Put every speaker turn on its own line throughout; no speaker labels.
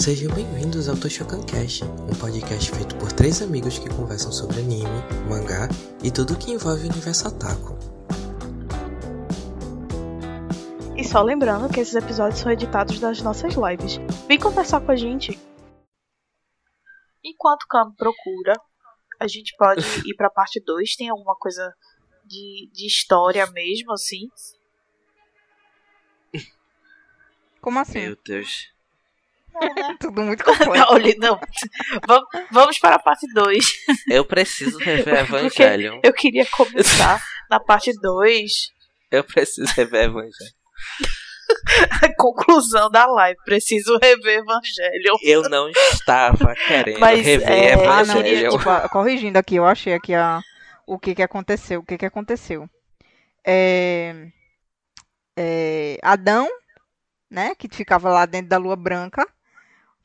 Sejam bem-vindos ao Toshokan Cast, um podcast feito por três amigos que conversam sobre anime, mangá e tudo que envolve o universo Otaku.
E só lembrando que esses episódios são editados das nossas lives. Vem conversar com a gente. Enquanto o Cam procura, a gente pode ir pra parte 2. Tem alguma coisa de, de história mesmo, assim?
Como assim?
Meu Deus.
Tudo muito complexo.
Olha, não. Vamos, vamos para a parte 2.
Eu preciso rever
Porque
Evangelion.
eu queria começar na parte 2.
Eu preciso rever Evangelion.
A conclusão da live. Preciso rever Evangelho.
Eu não estava querendo
Mas,
rever
é,
Ah, não,
Evangelion.
desculpa, corrigindo aqui, eu achei aqui a, o que que aconteceu. O que que aconteceu? É, é, Adão, né, que ficava lá dentro da lua branca,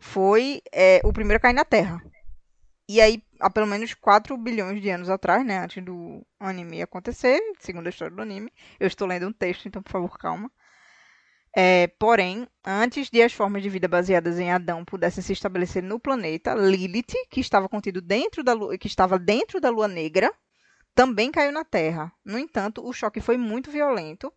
foi é, o primeiro a cair na Terra. E aí, há pelo menos 4 bilhões de anos atrás, né, antes do anime acontecer, segundo a história do anime, eu estou lendo um texto, então por favor, calma. É, porém, antes de as formas de vida baseadas em Adão pudessem se estabelecer no planeta, Lilith, que estava contido dentro da lua, que estava dentro da Lua Negra, também caiu na Terra. No entanto, o choque foi muito violento,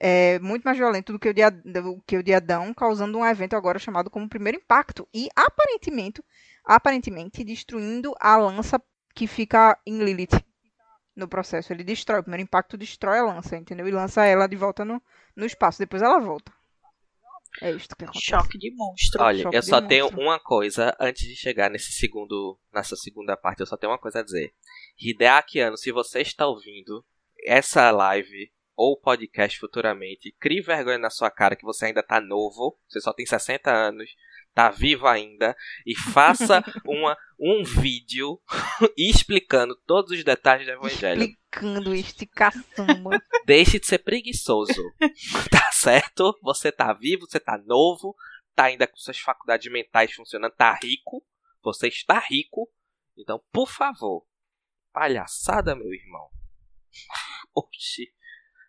é, muito mais violento do que, o de, do que o de Adão, causando um evento agora chamado como primeiro impacto e aparentemente, aparentemente destruindo a lança que fica em Lilith no processo. Ele destrói, o primeiro impacto destrói a lança, entendeu? E lança ela de volta no, no espaço. Depois ela volta. É isto que acontece.
Choque de monstro.
Olha,
choque
eu só tenho
monstro.
uma coisa antes de chegar nesse segundo, nessa segunda parte. Eu só tenho uma coisa a dizer. Hideaki Anno, se você está ouvindo essa live ou podcast futuramente, crie vergonha na sua cara que você ainda tá novo. Você só tem 60 anos, tá vivo ainda e faça uma, um vídeo explicando todos os detalhes do Evangelho.
Explicando este caçamba.
Deixe de ser preguiçoso. tá certo? Você tá vivo, você tá novo, tá ainda com suas faculdades mentais funcionando, tá rico. Você está rico. Então, por favor, palhaçada, meu irmão. Oxi.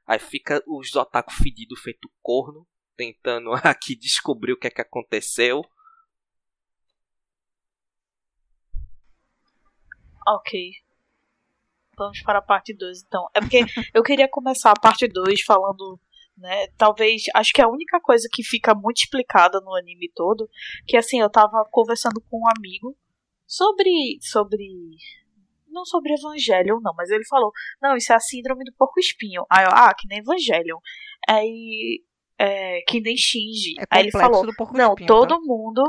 Aí fica os otaku fedido feito corno, tentando aqui descobrir o que é que aconteceu.
Ok. Vamos para a parte 2, então. É porque eu queria começar a parte 2 falando, né? Talvez. Acho que é a única coisa que fica muito explicada no anime todo. Que assim, eu tava conversando com um amigo sobre. sobre. Não sobre Evangelion, não, mas ele falou: Não, isso é a síndrome do porco espinho. Aí eu, ah, que nem Evangelion. Aí. É, que nem Shinji.
É
Aí ele falou: não,
espinho,
todo
tá?
mundo.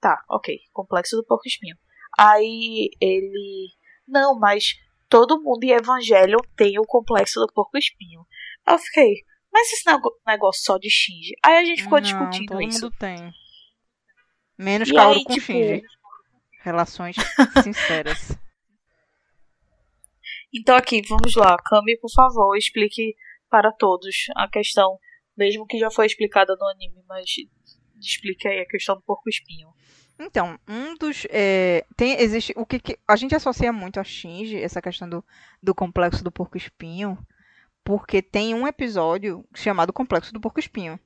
Tá, ok. Complexo do porco espinho. Aí ele. Não, mas todo mundo em Evangelho tem o complexo do porco espinho. Aí eu fiquei, mas esse negócio só de Shinji. Aí a gente ficou
Não,
discutindo
todo
isso.
mundo tem. Menos
E
Kaoru
aí,
com
tipo-
Shinji. Relações sinceras.
Então aqui, vamos lá. Kami, por favor, explique para todos a questão, mesmo que já foi explicada no anime, mas explique aí a questão do porco espinho.
Então, um dos. é, tem, existe. O que, que- a gente associa muito a Shinji, essa questão do, do complexo do porco espinho, porque tem um episódio chamado Complexo do Porco Espinho.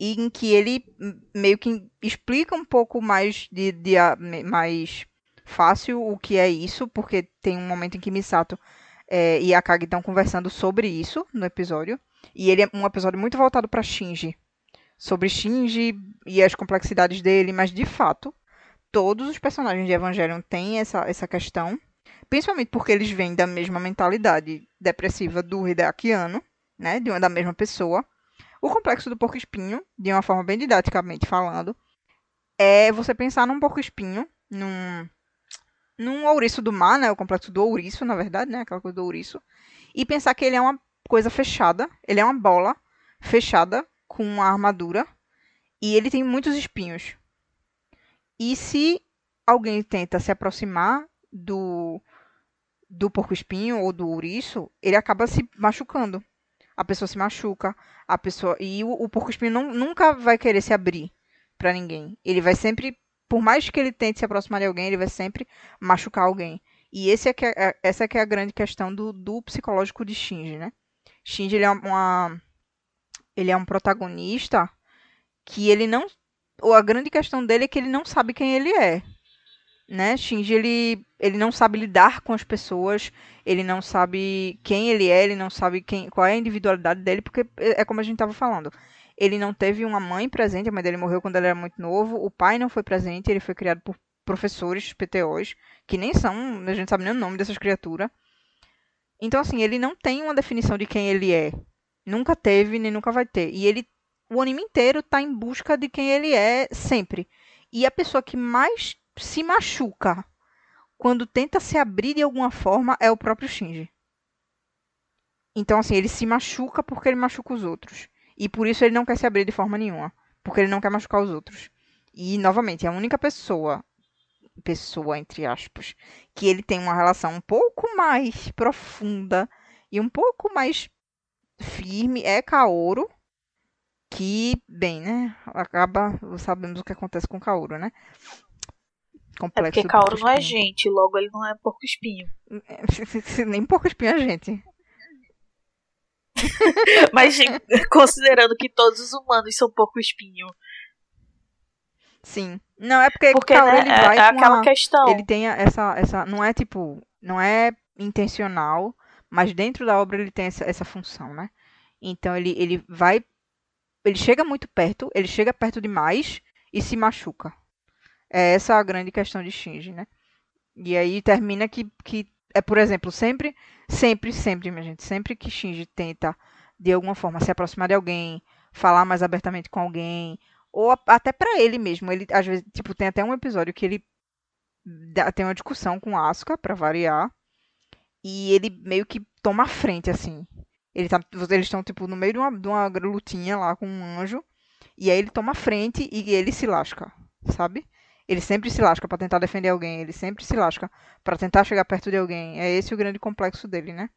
Em que ele meio que explica um pouco mais de, de mais fácil o que é isso, porque tem um momento em que Misato é, e Akagi estão conversando sobre isso no episódio. E ele é um episódio muito voltado para Shinji. Sobre Shinji e as complexidades dele, mas de fato, todos os personagens de Evangelion têm essa, essa questão, principalmente porque eles vêm da mesma mentalidade depressiva do Hideaki Anno, né, de uma da mesma pessoa. O complexo do porco espinho, de uma forma bem didaticamente falando, é você pensar num porco espinho, num num ouriço do mar, né, o complexo do ouriço, na verdade, né, aquela coisa do ouriço, e pensar que ele é uma coisa fechada, ele é uma bola fechada com uma armadura e ele tem muitos espinhos. E se alguém tenta se aproximar do do porco-espinho ou do ouriço, ele acaba se machucando. A pessoa se machuca, a pessoa e o, o porco-espinho nunca vai querer se abrir pra ninguém. Ele vai sempre, por mais que ele tente se aproximar de alguém, ele vai sempre machucar alguém. E esse é que é- é- essa é que é a grande questão do, do psicológico de Shinji, né? Shinji ele é uma ele é um protagonista que ele não a grande questão dele é que ele não sabe quem ele é. Né? Shinji, ele, ele não sabe lidar com as pessoas, ele não sabe quem ele é, ele não sabe quem, qual é a individualidade dele, porque é, é como a gente estava falando. Ele não teve uma mãe presente, a mãe dele morreu quando ele era muito novo, o pai não foi presente, ele foi criado por professores, PTOs, que nem são, a gente sabe nem o nome dessas criaturas. Então, assim, ele não tem uma definição de quem ele é. Nunca teve, nem nunca vai ter. E ele, o anime inteiro tá em busca de quem ele é sempre. E a pessoa que mais se machuca quando tenta se abrir de alguma forma é o próprio Shinji. Então, assim, ele se machuca porque ele machuca os outros. E por isso ele não quer se abrir de forma nenhuma. Porque ele não quer machucar os outros. E, novamente, a única pessoa pessoa, entre aspas, que ele tem uma relação um pouco mais profunda e um pouco mais firme é Kaoru, que, bem, né, acaba, sabemos o que acontece com Kaoru, né?
Complexo é porque Kaoru não é gente, logo ele não é porco espinho.
Nem porco espinho é gente.
Mas considerando que todos os humanos são porco espinho.
Sim. Não, é porque,
porque né, ele vai é, é aquela
uma,
questão.
Ele tem essa, essa. Não é tipo. Não é intencional, mas dentro da obra ele tem essa, essa função, né? Então ele, ele vai. Ele chega muito perto, ele chega perto demais e se machuca. É essa a grande questão de Shinji, né? E aí termina que, que é, por exemplo, sempre, sempre, sempre, minha gente, sempre que Shinji tenta de alguma forma se aproximar de alguém, falar mais abertamente com alguém, ou até para ele mesmo. Ele, às vezes, tipo, tem até um episódio que ele dá, tem uma discussão com Asuka, para variar. E ele meio que toma a frente, assim. Ele tá, eles estão, tipo, no meio de uma, de uma lutinha lá com um anjo. E aí ele toma a frente e ele se lasca, sabe? Ele sempre se lasca para tentar defender alguém. Ele sempre se lasca para tentar chegar perto de alguém. É esse o grande complexo dele, né?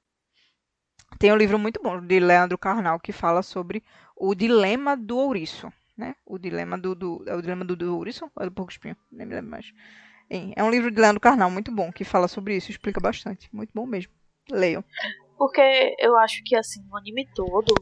Tem um livro muito bom de Leandro Carnal que fala sobre o dilema do ouriço né? O dilema do, do é o dilema do, do Urison, ou é do Porco Espinho, nem me lembro mais. É um livro de Leandro Carnal muito bom, que fala sobre isso, explica bastante. Muito bom mesmo. Leiam.
Porque eu acho que, assim, o anime todo,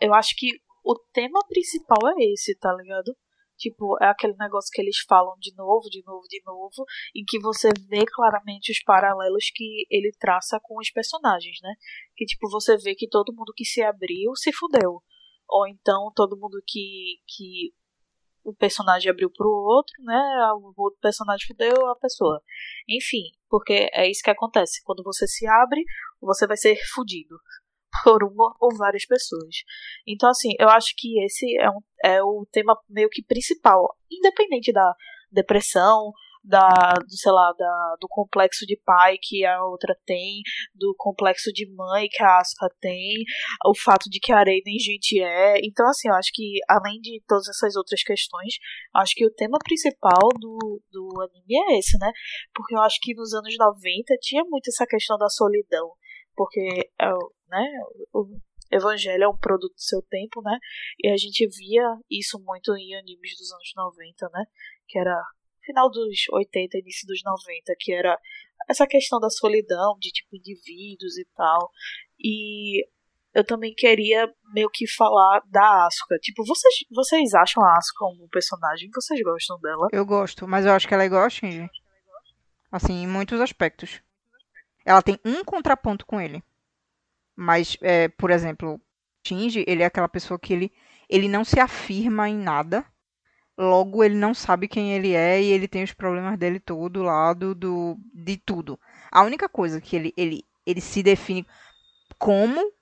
eu acho que o tema principal é esse, tá ligado? Tipo, é aquele negócio que eles falam de novo, de novo, de novo, em que você vê claramente os paralelos que ele traça com os personagens, né? Que, tipo, você vê que todo mundo que se abriu se fudeu ou então todo mundo que, que o personagem abriu pro outro, né? O outro personagem fudeu a pessoa. Enfim, porque é isso que acontece. Quando você se abre, você vai ser fudido por uma ou várias pessoas. Então, assim, eu acho que esse é, um, é o tema meio que principal, independente da depressão, da, do, sei lá, da, do complexo de pai que a outra tem, do complexo de mãe que a Asuka tem, o fato de que a nem gente é. Então, assim, eu acho que além de todas essas outras questões, acho que o tema principal do, do anime é esse, né? Porque eu acho que nos anos 90 tinha muito essa questão da solidão. Porque, é né, o Evangelho é um produto do seu tempo, né? E a gente via isso muito em animes dos anos 90, né? Que era final dos 80, início dos 90, que era essa questão da solidão de tipo indivíduos e tal. E eu também queria meio que falar da Asuka. Tipo, vocês, vocês acham a Asuka um personagem? Vocês gostam dela?
Eu gosto, mas eu acho que ela é igual. Assim, em muitos aspectos. Ela tem um contraponto com ele. Mas, é, por exemplo, Shinji, ele é aquela pessoa que ele, ele não se afirma em nada. Logo, ele não sabe quem ele é e ele tem os problemas dele todo lá do, de tudo. A única coisa que ele, ele, ele se define como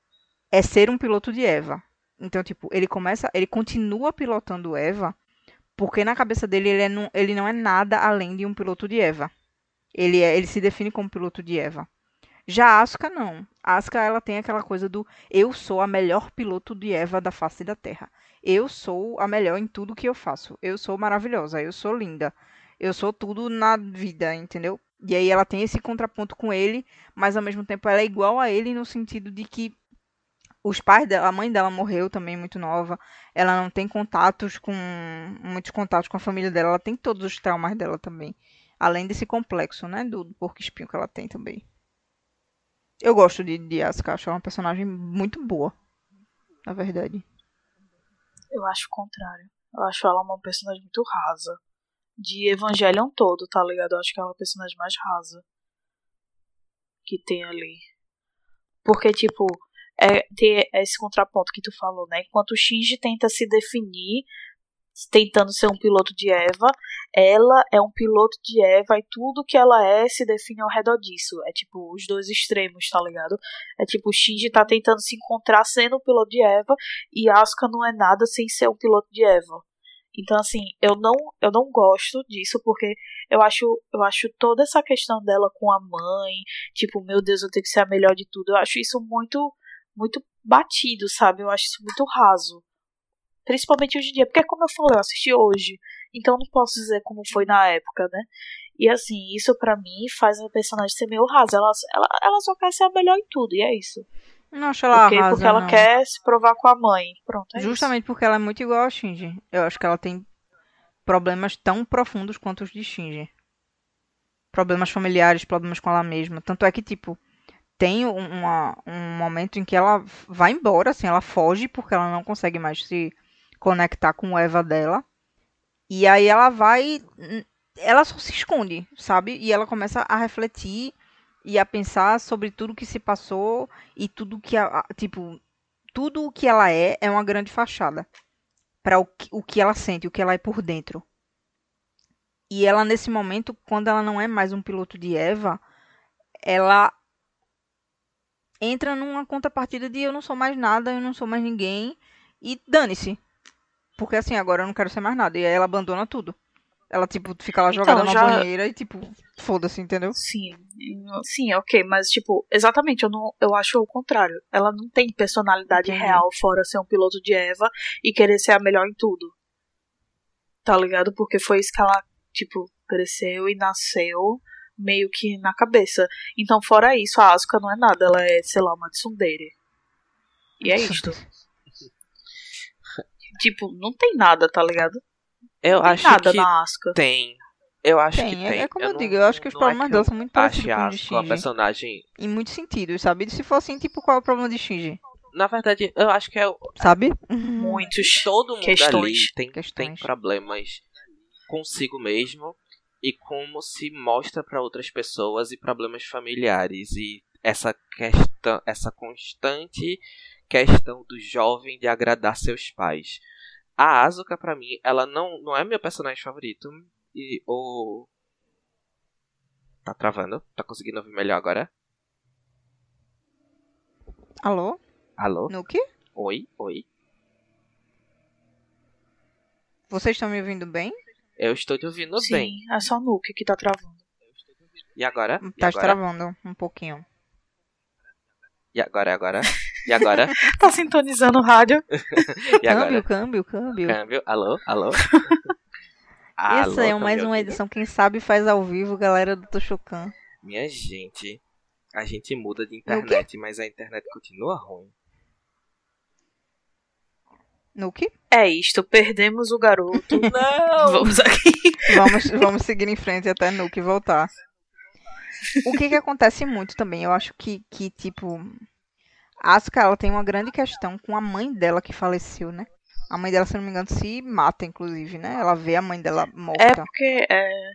é ser um piloto de Eva. Então, tipo, ele começa, ele continua pilotando Eva, porque na cabeça dele ele, é não, ele não é nada além de um piloto de Eva. Ele, é, ele se define como piloto de Eva. Já Asuka não. A Asuka ela tem aquela coisa do eu sou a melhor piloto de Eva da face da Terra eu sou a melhor em tudo que eu faço. Eu sou maravilhosa, eu sou linda. Eu sou tudo na vida, entendeu? E aí ela tem esse contraponto com ele, mas ao mesmo tempo ela é igual a ele no sentido de que os pais dela, a mãe dela morreu também muito nova. Ela não tem contatos com muitos contatos com a família dela, ela tem todos os traumas dela também, além desse complexo, né, do porco espinho que ela tem também. Eu gosto de, de Asuka, acho ela uma personagem muito boa, na verdade.
Eu acho o contrário. Eu acho ela uma personagem muito rasa. De Evangelion todo, tá ligado? Eu acho que ela é a personagem mais rasa que tem ali. Porque, tipo, é ter esse contraponto que tu falou, né? Enquanto o Shinji tenta se definir tentando ser um piloto de Eva, ela é um piloto de Eva e tudo que ela é se define ao redor disso. É tipo os dois extremos, tá ligado? É tipo o Shinji tá tentando se encontrar sendo um piloto de Eva e Asuka não é nada sem ser um piloto de Eva. Então assim, eu não eu não gosto disso porque eu acho eu acho toda essa questão dela com a mãe, tipo, meu Deus, eu tenho que ser a melhor de tudo. Eu acho isso muito muito batido, sabe? Eu acho isso muito raso. Principalmente hoje em dia, porque como eu falei, eu assisti hoje, então não posso dizer como foi na época, né? E assim, isso para mim faz a personagem ser meio rasa. Ela, ela, ela só quer ser a melhor em tudo, e é isso.
Não acho ela
porque,
rasa,
porque ela
não.
quer se provar com a mãe. Pronto, é
Justamente
isso.
porque ela é muito igual a Shinji. Eu acho que ela tem problemas tão profundos quanto os de Shinji. Problemas familiares, problemas com ela mesma. Tanto é que, tipo, tem um- uma, um momento em que ela vai embora, assim, ela foge porque ela não consegue mais se conectar com o Eva dela. E aí ela vai. Ela só se esconde, sabe? E ela começa a refletir e a pensar sobre tudo que se passou e tudo que. a- Tipo, tudo o que ela é é uma grande fachada para o, o que ela sente, o que ela é por dentro. E ela, nesse momento, quando ela não é mais um piloto de Eva, ela entra numa contrapartida de eu não sou mais nada, eu não sou mais ninguém, e dane-se. Porque assim, agora eu não quero ser mais nada. E aí ela abandona tudo. Ela, tipo, fica lá
Então,
jogada na
já-
banheira e, tipo, foda-se, entendeu?
Sim, sim, ok, mas tipo, exatamente, eu não, eu acho o contrário. Ela não tem personalidade
Entendi.
real fora ser um piloto de Eva e querer ser a melhor em tudo. Tá ligado? Porque foi isso que ela, tipo, cresceu e nasceu meio que na cabeça. Então, fora isso, a Asuka não é nada, ela é, sei lá, uma tsundere. E é isto. Tipo, não tem nada, tá ligado?
Eu
Não tem
acho
nada
que
na Asuka.
tem. Eu acho que
Tem, é-
tem.
é como eu
não-
digo, eu acho que os
não
problemas
é
dela
eu
são muito parecidos com os de Shinji.
personagem.
Em muitos sentidos, sabe? Se for assim, tipo, qual é o problema de Shinji?
Na verdade, eu acho que é o-
Sabe?
Muitos.
todo mundo
Questões.
ali tem, tem
Questões.
problemas consigo mesmo e como se mostra para outras pessoas e problemas familiares e essa questão, essa constante questão do jovem de agradar seus pais. A Asuka pra mim, ela não não é meu personagem favorito e o Tá travando? Tá conseguindo ouvir melhor agora?
Alô?
Alô?
Nuke?
Oi? Oi?
Vocês estão me ouvindo bem?
Eu estou te ouvindo
Sim,
bem.
é só Nuke que tá travando.
E agora? E
Tá
agora?
travando um pouquinho.
E agora? E agora? E agora?
Tá sintonizando o rádio.
E agora?
Câmbio, câmbio, câmbio.
Câmbio. Alô? Alô?
Essa é mais uma edição, quem sabe faz ao vivo, galera do Toshokan.
Minha gente, a gente muda de internet, mas a internet continua ruim.
Nuke?
É isto, perdemos o garoto.
Não!
Vamos aqui.
Vamos, vamos seguir em frente até Nuke voltar. O que que acontece muito também, eu acho que, que tipo, Asuka, ela tem uma grande questão com a mãe dela que faleceu, né? A mãe dela, se não me engano, se mata, inclusive, né? Ela vê a mãe dela morta.
É porque é,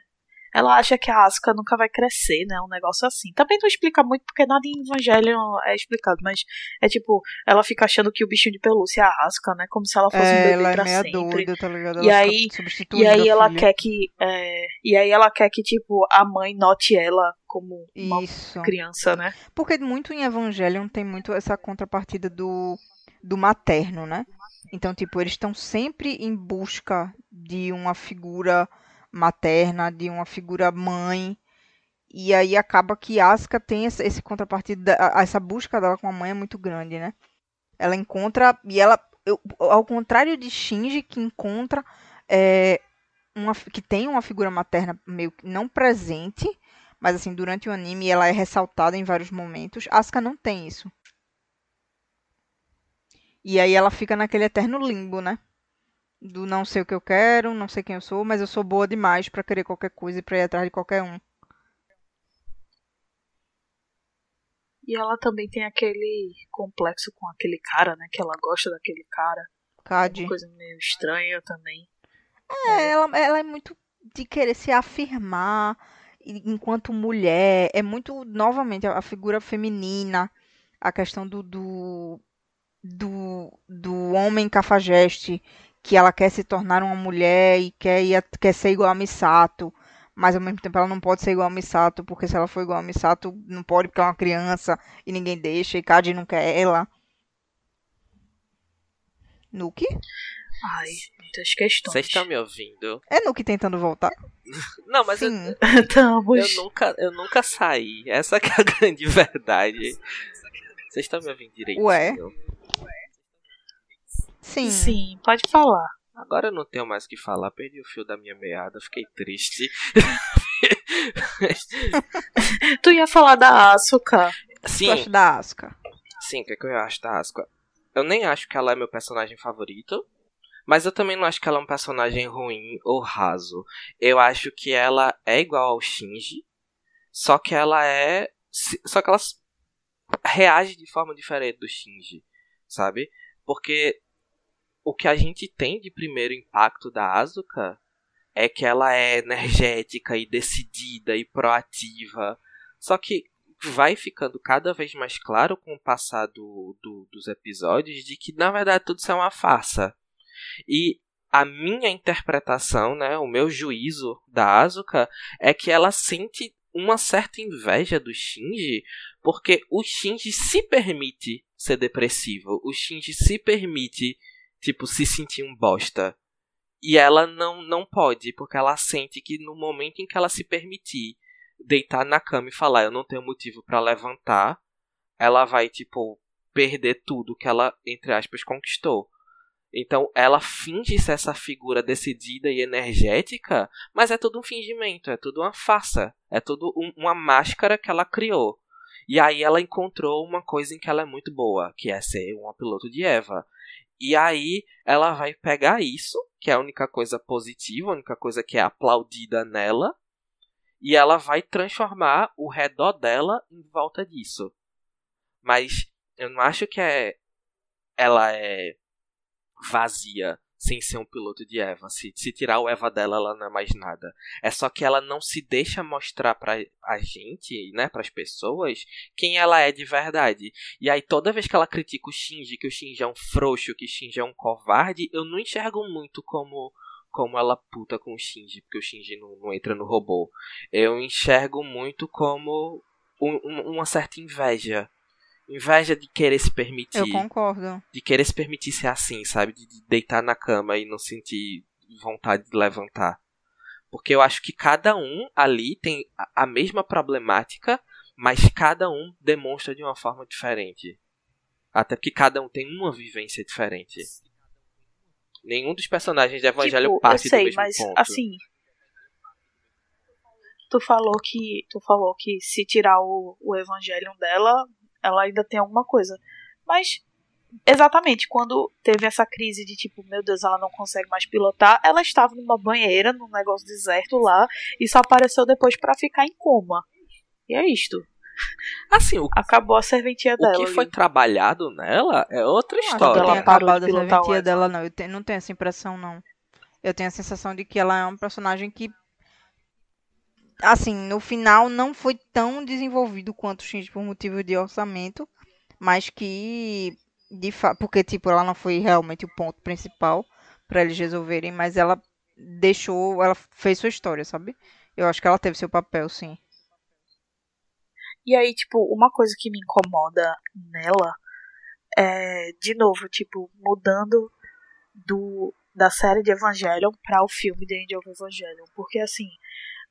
ela acha que a Asuka nunca vai crescer, né? Um negócio assim. Também não explica muito, porque nada em Evangelho é explicado, mas é tipo, ela fica achando que o bichinho de pelúcia é a Asuka, né? Como se ela fosse um
É,
bebê
ela é
pra
meia
sempre.
doida, tá ligado?
E
Ela
aí-
fica substituindo
E aí ela
filha.
quer que. é, e aí ela quer que, tipo, a mãe note ela como uma
Isso.
criança, né?
Porque muito em Evangelion tem muito essa contrapartida do, do materno, né? Então, tipo, eles estão sempre em busca de uma figura materna, de uma figura mãe. E aí acaba que Asuka tem esse, esse contrapartida, essa busca dela com a mãe é muito grande, né? Ela encontra, e ela, eu- ao contrário de Shinji, que encontra, é, uma, que tem uma figura materna meio não presente, mas assim, durante o anime ela é ressaltada em vários momentos. Asuka não tem isso. E aí ela fica naquele eterno limbo, né? Do não sei o que eu quero, não sei quem eu sou, mas eu sou boa demais pra querer qualquer coisa e pra ir atrás de qualquer um.
E ela também tem aquele complexo com aquele cara, né? Que ela gosta daquele cara.
Cade.
Uma coisa meio estranha também.
É, ela, ela é muito de querer se afirmar enquanto mulher. É muito, novamente, a, a figura feminina, a questão do, do, do, do homem cafajeste, que ela quer se tornar uma mulher e quer, ir quer ser igual a Misato. Mas ao mesmo tempo ela não pode ser igual a Misato, porque se ela for igual a Misato, não pode porque ela é uma criança e ninguém deixa, e Cade não quer ela. Nuke?
Ai, muitas questões.
Vocês estão me ouvindo?
É Nuke tentando voltar?
Não, mas eu,
Sim.
Estamos.
eu nunca, eu nunca saí. Essa que é a grande verdade. Vocês estão me ouvindo direitinho?
Ué. Sim.
Sim, pode falar.
Agora eu não tenho mais o que falar. Perdi o fio da minha meada. Fiquei triste.
Tu ia falar da Asuka.
Sim,
Tu acha da Asuka?
sim, o que, é que eu acho da Asuka? Eu nem acho que ela é meu personagem favorito. Mas eu também não acho que ela é um personagem ruim ou raso. Eu acho que ela é igual ao Shinji. Só que ela é. Só que ela reage de forma diferente do Shinji. Sabe? Porque o que a gente tem de primeiro impacto da Asuka é que ela é energética e decidida e proativa. Só que vai ficando cada vez mais claro com o passar do, do- dos episódios de que na verdade tudo isso é uma farsa. E a minha interpretação, né, o meu juízo da Asuka é que ela sente uma certa inveja do Shinji, porque o Shinji se permite ser depressivo, o Shinji se permite, tipo, se sentir um bosta. E ela não, não pode, porque ela sente que no momento em que ela se permitir deitar na cama e falar eu não tenho motivo pra levantar, ela vai, tipo, perder tudo que ela, entre aspas, conquistou. Então ela finge ser essa figura decidida e energética, mas é tudo um fingimento, é tudo uma farsa, é tudo um- uma máscara que ela criou. E aí ela encontrou uma coisa em que ela é muito boa, que é ser uma piloto de Eva. E aí ela vai pegar isso, que é a única coisa positiva, a única coisa que é aplaudida nela, e ela vai transformar o redor dela em volta disso. Mas eu não acho que é ela é vazia sem ser um piloto de Eva. Se, se tirar o Eva dela, ela não é mais nada. É só que ela não se deixa mostrar pra a gente, né, pras pessoas, quem ela é de verdade. E aí toda vez que ela critica o Shinji, que o Shinji é um frouxo, que o Shinji é um covarde, eu não enxergo muito como como ela puta com o Shinji, porque o Shinji não, não entra no robô. Eu enxergo muito como um- uma certa inveja. Inveja de querer se permitir
Eu concordo.
de querer se permitir ser assim, sabe? De, de deitar na cama e não sentir vontade de levantar. Porque eu acho que cada um ali tem a- mesma problemática, mas cada um demonstra de uma forma diferente. Até porque cada um tem uma vivência diferente. Nenhum dos personagens de Evangelho
tipo,
parte
eu sei,
do mesmo
mas
ponto.
assim. Tu falou que. Tu falou que se tirar o, o Evangelion dela, ela ainda tem alguma coisa. Mas. Exatamente, quando teve essa crise de tipo, meu Deus, ela não consegue mais pilotar, ela estava numa banheira, num negócio deserto lá, e só apareceu depois pra ficar em coma. E é isto.
Assim, o,
Acabou a serventia
o
dela.
que foi
ali.
trabalhado nela é outra
Não
história.
ela
parou
acabado
de
a
pilotar o
serventia dela, não. Eu te- não tenho essa impressão, não. Eu tenho a sensação de que ela é um personagem que, assim, no final não foi tão desenvolvido quanto o Shinji por motivo de orçamento, mas que, de porque, tipo, ela não foi realmente o ponto principal pra eles resolverem, mas ela deixou, ela fez sua história, sabe? Eu acho que ela teve seu papel, sim.
E aí, tipo, uma coisa que me incomoda nela é, de novo, tipo, mudando do da série de Evangelion para o filme The End of Evangelion. Porque, assim,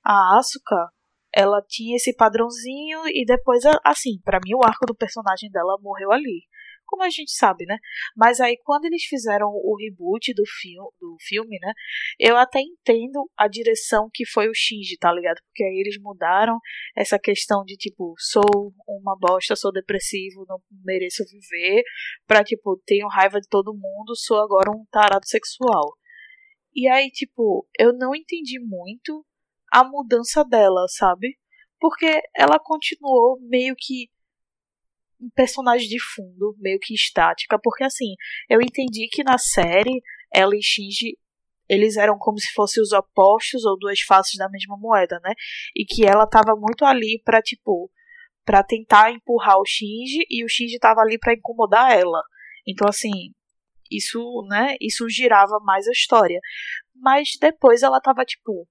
a Asuka, ela tinha esse padrãozinho e depois, assim, pra mim o arco do personagem dela morreu ali. Como a gente sabe, né? Mas aí quando eles fizeram o reboot do, fil do filme, né? Eu até entendo a direção que foi o Shinji, tá ligado? Porque aí eles mudaram essa questão de tipo, sou uma bosta, sou depressivo, não mereço viver, pra tipo, tenho raiva de todo mundo, sou agora um tarado sexual. E aí, tipo, eu não entendi muito a mudança dela, sabe? Porque ela continuou meio que um personagem de fundo, meio que estática, porque assim, eu entendi que na série ela e Shinji eles eram como se fossem os opostos ou duas faces da mesma moeda, né? E que ela tava muito ali para tipo para tentar empurrar o Shinji e o Shinji tava ali para incomodar ela. Então assim, isso, né, isso girava mais a história. Mas depois ela tava tipo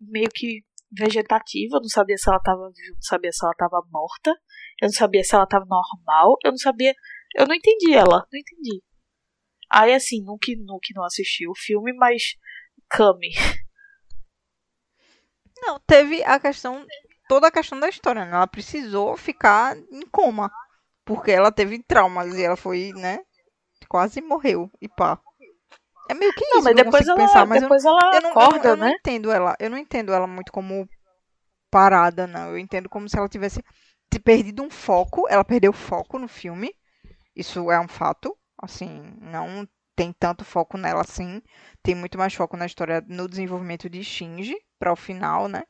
meio que vegetativa, eu não sabia se ela tava viva, não sabia se ela tava morta, eu não sabia se ela tava normal, eu não sabia, eu não entendi ela, não entendi. Aí assim, nunca, nunca não assisti o filme, mas Kami.
Não, teve a questão, toda a questão da história, né? Ela precisou ficar em coma, porque ela teve traumas e ela foi, né, quase morreu e pá. É meio que
Não,
isso,
mas
eu não
depois ela,
pensar, mas eu,
depois ela
eu não, eu não-
acorda,
eu não
né?
entendo ela, eu não entendo ela muito como parada, não. Eu entendo como se ela tivesse perdido um foco, ela perdeu foco no filme. Isso é um fato, assim, não tem tanto foco nela assim, tem muito mais foco na história no desenvolvimento de Shinji para o final, né?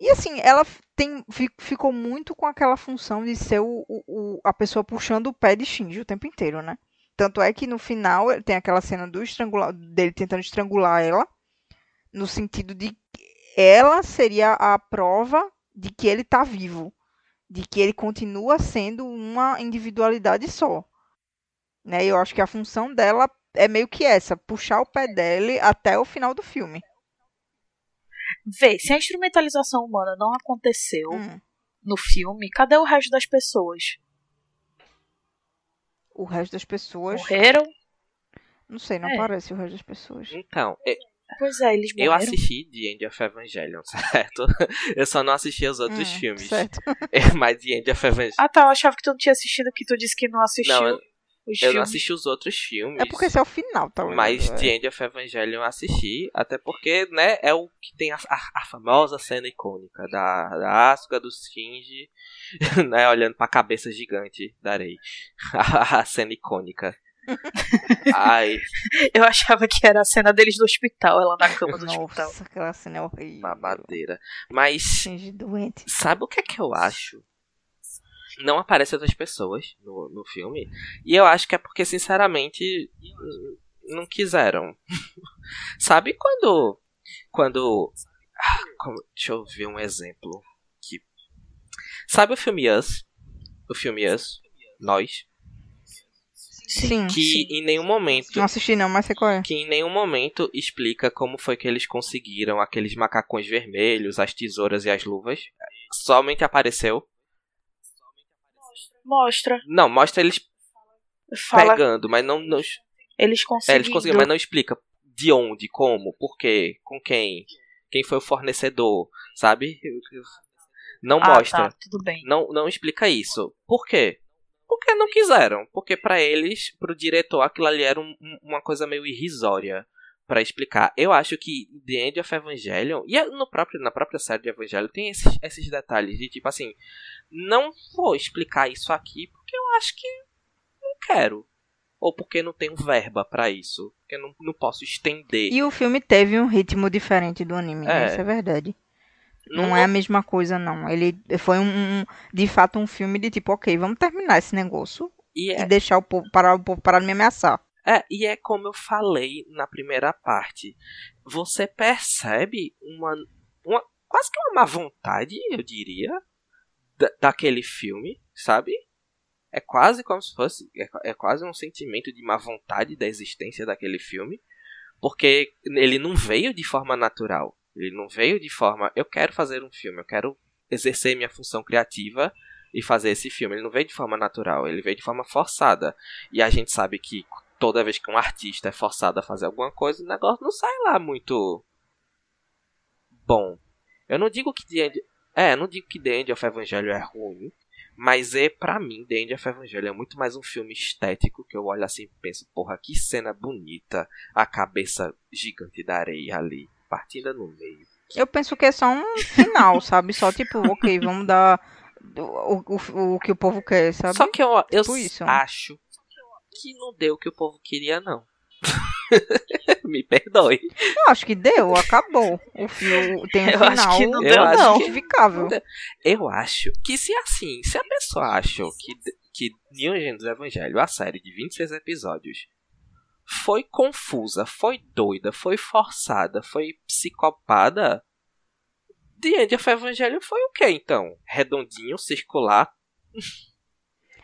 E assim, ela tem, fi- ficou muito com aquela função de ser o, o- o- a pessoa puxando o pé de Shinji o tempo inteiro, né? Tanto é que no final tem aquela cena do estrangula, dele tentando estrangular ela, no sentido de que ela seria a prova de que ele tá vivo, de que ele continua sendo uma individualidade só. Né? E eu acho que a função dela é meio que essa, puxar o pé dele até o final do filme.
Vê, se a instrumentalização humana não aconteceu
Hum.
no filme, cadê o resto das pessoas?
O resto das pessoas.
Morreram?
Não sei, não
É.
parece o resto das pessoas.
Então, e-
Pois é, eles
eu
morreram.
assisti The End of Evangelion, certo? Eu só não assisti os outros
Hum,
filmes.
Certo.
Mas The End of Evangelion.
Ah tá, eu achava que tu não tinha assistido, que tu disse que não assistiu
Não, eu,
os
eu
filmes.
não assisti os outros filmes.
É porque esse é o final, tá ligado?
Mas
É.
The End of Evangelion eu assisti, até porque, né, é o que tem a, a- a famosa cena icônica da, da Asuka, do Shinji, né, olhando pra cabeça gigante da Rei. A, cena icônica. Ai,
Eu achava que era a cena deles do hospital, ela na cama do hospital.
Nossa, aquela cena é horrível.
mamadeira. Mas,
doente.
sabe o que é que eu acho? Não aparecem outras pessoas no, no filme. E eu acho que é porque, sinceramente, não quiseram. sabe quando. Quando. ah, como- deixa eu ver um exemplo. Que, sabe o filme Us? O filme Us? Nós?
Sim.
Que
sim.
em nenhum momento.
Não assisti não, mas sei qual é.
que em nenhum momento explica como foi que eles conseguiram aqueles macacões vermelhos, as tesouras e as luvas. Somente apareceu.
Mostra,
Não, mostra eles
fala,
pegando, mas não. não
eles
é,
conseguiram.
eles conseguiram, mas não explica de onde, como, por quê, com quem, quem foi o fornecedor, sabe? Não
ah,
mostra.
tá, tudo bem.
Não, não explica isso. Por quê? Porque não quiseram. Porque pra eles, pro diretor, aquilo ali era um- uma coisa meio irrisória pra explicar. Eu acho que The End of Evangelion, e é no próprio, na própria série de Evangelion, tem esses, esses detalhes de tipo assim, não vou explicar isso aqui porque eu acho que não quero. Ou porque não tenho verba pra isso. Porque não, não posso estender.
E o filme teve um ritmo diferente do anime, né?
É.
Isso é verdade. Não,
Não-
é a mesma coisa, não. Ele foi um, um- de fato um filme de tipo, ok, vamos terminar esse negócio
E é,
e deixar o povo parar, o povo parar de me ameaçar.
É, e é como eu falei na primeira parte. Você percebe uma, uma quase que uma má vontade, eu diria, da- daquele filme, sabe? É quase como se fosse. É, é quase um sentimento de má vontade da existência daquele filme. Porque ele não veio de forma natural. Ele não veio de forma. Eu quero fazer um filme, eu quero exercer minha função criativa e fazer esse filme. Ele não veio de forma natural, ele veio de forma forçada. E a gente sabe que toda vez que um artista é forçado a fazer alguma coisa, o negócio não sai lá muito bom. Eu não digo que The End... É, não digo que The End of Evangelho é ruim, mas é para mim The End of Evangelho é muito mais um filme estético que eu olho assim e penso, porra, que cena bonita, a cabeça gigante da areia ali, partida no meio.
Eu penso que é só um final, sabe? Só tipo, ok, vamos dar o, o, o que o povo quer, sabe?
Só que eu, eu
Tipo
acho que não deu o que o povo queria não. Me perdoe.
Eu acho que deu, acabou. O filme tem um
Eu
final
acho que não
deu, não.
justificável.
Eu acho que se assim, se a pessoa achou que, que Neon Genesis Evangelho, a série de 26 episódios, foi confusa, foi doida, foi forçada, foi psicopada, The End of Evangelho foi o quê então? Redondinho, circular,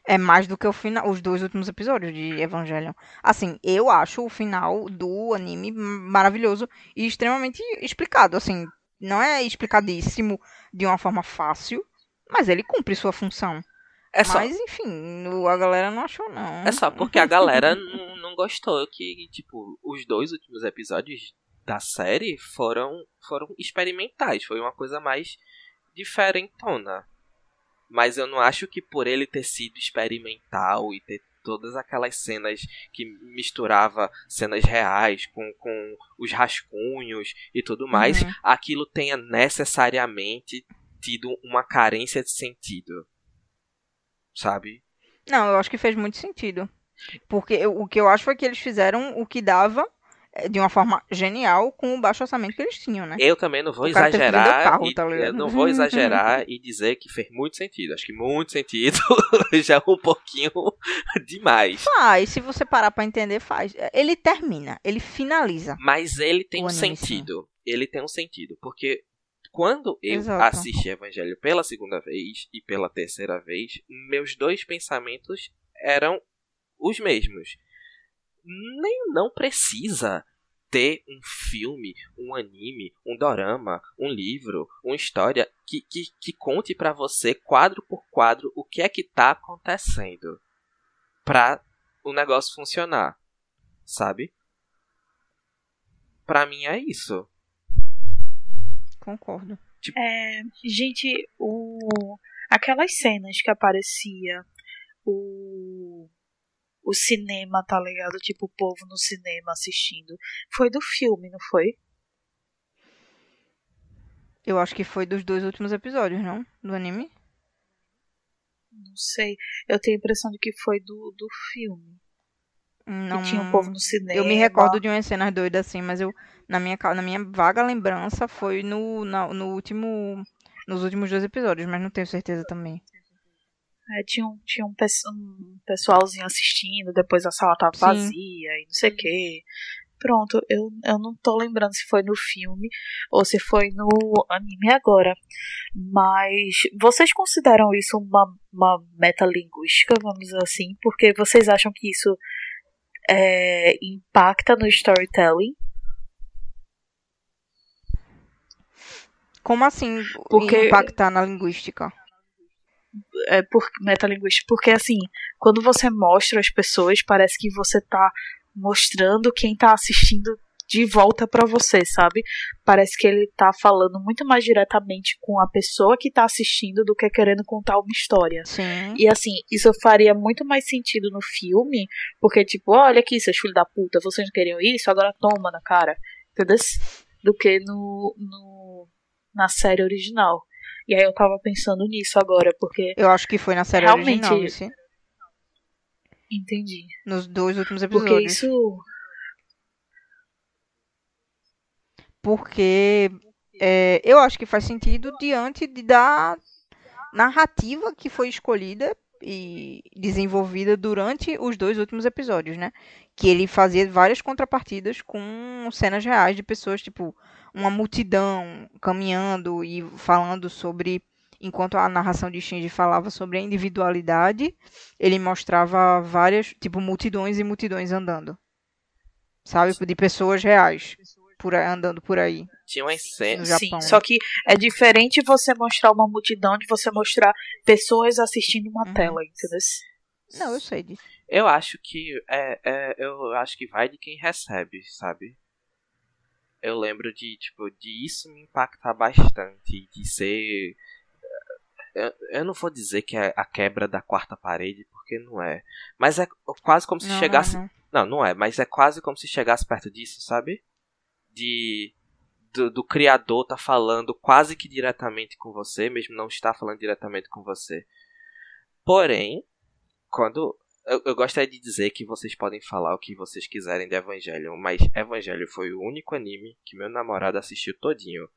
É mais do que o final, os dois últimos episódios de Evangelion. Assim, eu acho o final do anime maravilhoso e extremamente explicado. Assim, não é explicadíssimo de uma forma fácil, mas ele cumpre sua função.
É só,
Mas, enfim, a galera não achou, não.
é só porque a galera não, não gostou que, tipo, os dois últimos episódios da série foram, foram experimentais. Foi uma coisa mais diferentona. Mas eu não acho que por ele ter sido experimental e ter todas aquelas cenas que misturava cenas reais com, com os rascunhos e tudo mais,
Uhum.
aquilo tenha necessariamente tido uma carência de sentido. Sabe?
Não, eu acho que fez muito sentido. Porque eu- o que eu acho foi que eles fizeram o que dava de uma forma genial com o baixo orçamento que eles tinham, né?
Eu também não vou exagerar.
carro,
e-
tá
não vou exagerar e dizer que fez muito sentido. Acho que muito sentido já é um pouquinho demais.
Faz, se você parar pra entender, faz. Ele termina, ele finaliza.
Mas ele tem um sentido. Ele tem um sentido. Porque quando eu
Exato.
assisti Evangelho pela segunda vez e pela terceira vez, meus dois pensamentos eram os mesmos. Nem não precisa ter um filme, um anime, um dorama, um livro, uma história que, que, que conte pra você quadro por quadro o que é que tá acontecendo pra o negócio funcionar, sabe? Pra mim é isso.
Concordo.
É, gente, o, aquelas cenas que aparecia o, o cinema, tá ligado? Tipo, o povo no cinema assistindo. Foi do filme, não foi?
Eu acho que foi dos dois últimos episódios, não? Do anime?
Não sei. Eu tenho a impressão de que foi do, do filme.
Não.
Que tinha um povo no cinema.
Eu me recordo de umas cenas doidas assim, mas eu na minha na minha vaga lembrança foi no na- no último nos últimos dois episódios, mas não tenho certeza também.
É, tinha um, tinha um, um pessoalzinho assistindo, depois a sala tava
Sim.
vazia e não sei o quê. Pronto, eu, eu não tô lembrando se foi no filme ou se foi no anime agora. Mas vocês consideram isso uma, uma metalinguística, vamos dizer assim? Porque vocês acham que isso é, impacta no storytelling?
Como assim
Porque-
impactar na linguística?
É por metalinguística, porque assim, quando você mostra as pessoas, parece que você tá mostrando quem tá assistindo de volta pra você, sabe? Parece que ele tá falando muito mais diretamente com a pessoa que tá assistindo do que querendo contar uma história.
Sim.
E assim, isso faria muito mais sentido no filme, porque tipo, olha aqui, seus filhos da puta, vocês não queriam isso, agora toma na cara, entendeu? Do que no, no na série original. E aí eu tava pensando nisso agora, porque
Eu acho que foi na série
Realmente-
original, esse,
entendi.
nos dois últimos
Porque
episódios.
isso
Porque é, eu acho que faz sentido diante de, da narrativa que foi escolhida e desenvolvida durante os dois últimos episódios, né? Que ele fazia várias contrapartidas com cenas reais de pessoas, tipo, uma multidão caminhando e falando sobre. Enquanto a narração de Shinji falava sobre a individualidade, ele mostrava várias, tipo, multidões e multidões andando. Sabe? De pessoas reais por aí- andando por aí.
Tinha umas cenas.
Sim,
Japão.
só que é diferente você mostrar uma multidão de você mostrar pessoas assistindo uma
Uhum.
tela, entendeu?
Não, eu sei disso.
Eu acho que é, é, eu acho que vai de quem recebe, sabe? Eu lembro de tipo de isso me impactar bastante, de ser eu, eu não vou dizer que é a quebra da quarta parede, porque não é. Mas é quase como se
Não,
chegasse.
não, não.
Não, não é, mas é quase como se chegasse perto disso, sabe? De. Do, do criador tá falando quase que diretamente com você, mesmo não estar falando diretamente com você. Porém, quando eu, eu gostaria de dizer que vocês podem falar o que vocês quiserem de Evangelion, mas Evangelion foi o único anime que meu namorado assistiu todinho.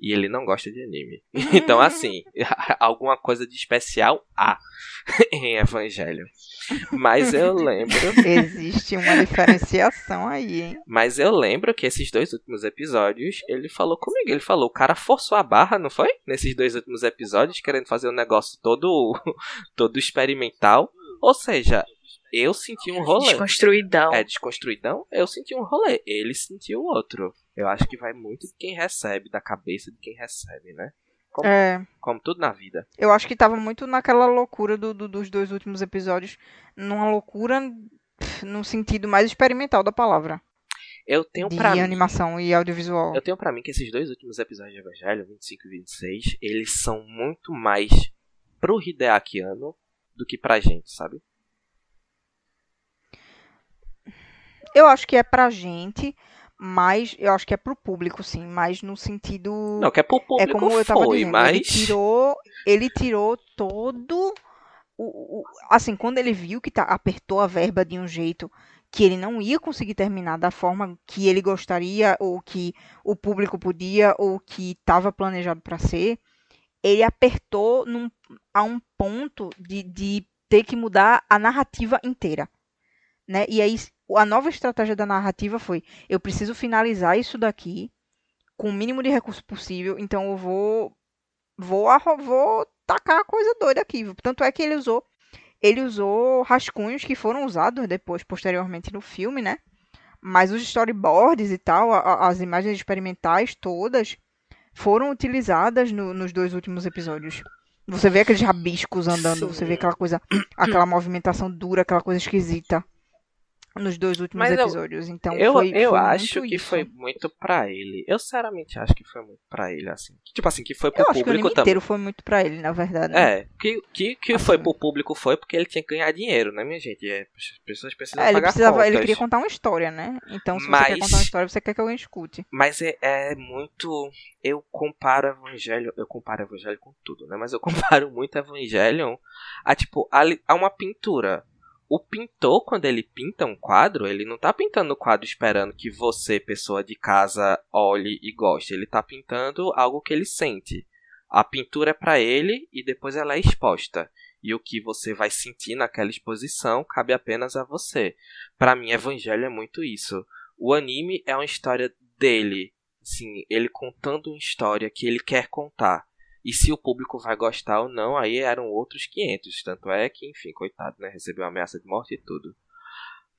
E ele não gosta de anime. Então, assim, alguma coisa de especial há em Evangelho. Mas eu lembro.
Existe uma diferenciação aí, hein?
Mas eu lembro que esses dois últimos episódios, ele falou comigo. Ele falou, o cara forçou a barra, não foi? Nesses dois últimos episódios, querendo fazer um negócio todo, todo experimental. Ou seja, eu senti um rolê.
Desconstruidão.
É, desconstruidão, eu senti um rolê. Ele sentiu outro. Eu acho que vai muito de quem recebe, da cabeça de quem recebe, né? Como,
É,
como tudo na vida.
eu acho que tava muito naquela loucura do- do- dos dois últimos episódios. Numa loucura pff, no sentido mais experimental da palavra.
Eu tenho
de
pra mim.
animação e audiovisual.
Eu tenho pra mim que esses dois últimos episódios de Evangelho, 25 e 26, eles são muito mais pro Hideakiano do que pra gente, sabe?
Eu acho que é pra gente, mas eu acho que é pro público, sim. Mas no sentido.
Não, que é pro
é
público
como eu tava
foi,
dizendo.
mas.
Ele tirou. Ele tirou todo. O, o- assim, quando ele viu que tá, apertou a verba de um jeito que ele não ia conseguir terminar da forma que ele gostaria, ou que o público podia, ou que estava planejado para ser, ele apertou num- a um ponto de, de ter que mudar a narrativa inteira. Né? E aí a nova estratégia da narrativa foi: eu preciso finalizar isso daqui com o mínimo de recurso possível, então eu vou vou vou tacar a coisa doida aqui. Tanto é que ele usou ele usou rascunhos que foram usados depois posteriormente no filme, né? Mas os storyboards e tal, a- as imagens experimentais todas foram utilizadas no- nos dois últimos episódios. Você vê aqueles rabiscos andando, você vê
Sim.
aquela coisa, aquela movimentação dura, aquela coisa esquisita nos dois últimos
Mas eu-
episódios. Então
eu
foi,
eu
foi
acho que
isso.
foi muito pra ele. Eu sinceramente acho que foi muito pra ele, assim. Tipo assim, que foi pro
Eu acho que o
público
anime
também.
inteiro foi muito pra ele, na verdade. né?
É, que, que, que
Assim.
foi pro público foi porque ele tinha que ganhar dinheiro, né, minha gente? É, as pessoas precisam
É, ele precisava, ele queria contar uma história, né? Então, se você
Mas-
quer contar uma história, você quer que alguém escute.
Mas é, é muito. Eu comparo Evangelho. Eu comparo Evangelho com tudo, né? Mas eu comparo muito Evangelho a, tipo, a, a uma pintura. O pintor, quando ele pinta um quadro, ele não tá pintando o quadro esperando que você, pessoa de casa, olhe e goste. Ele tá pintando algo que ele sente. A pintura é pra ele e depois ela é exposta. E o que você vai sentir naquela exposição cabe apenas a você. Pra mim, Evangelho é muito isso. O anime é uma história dele, assim, ele contando uma história que ele quer contar. E se o público vai gostar ou não, aí eram outros 500. Tanto é que, enfim, coitado, né? Recebeu ameaça de morte e tudo.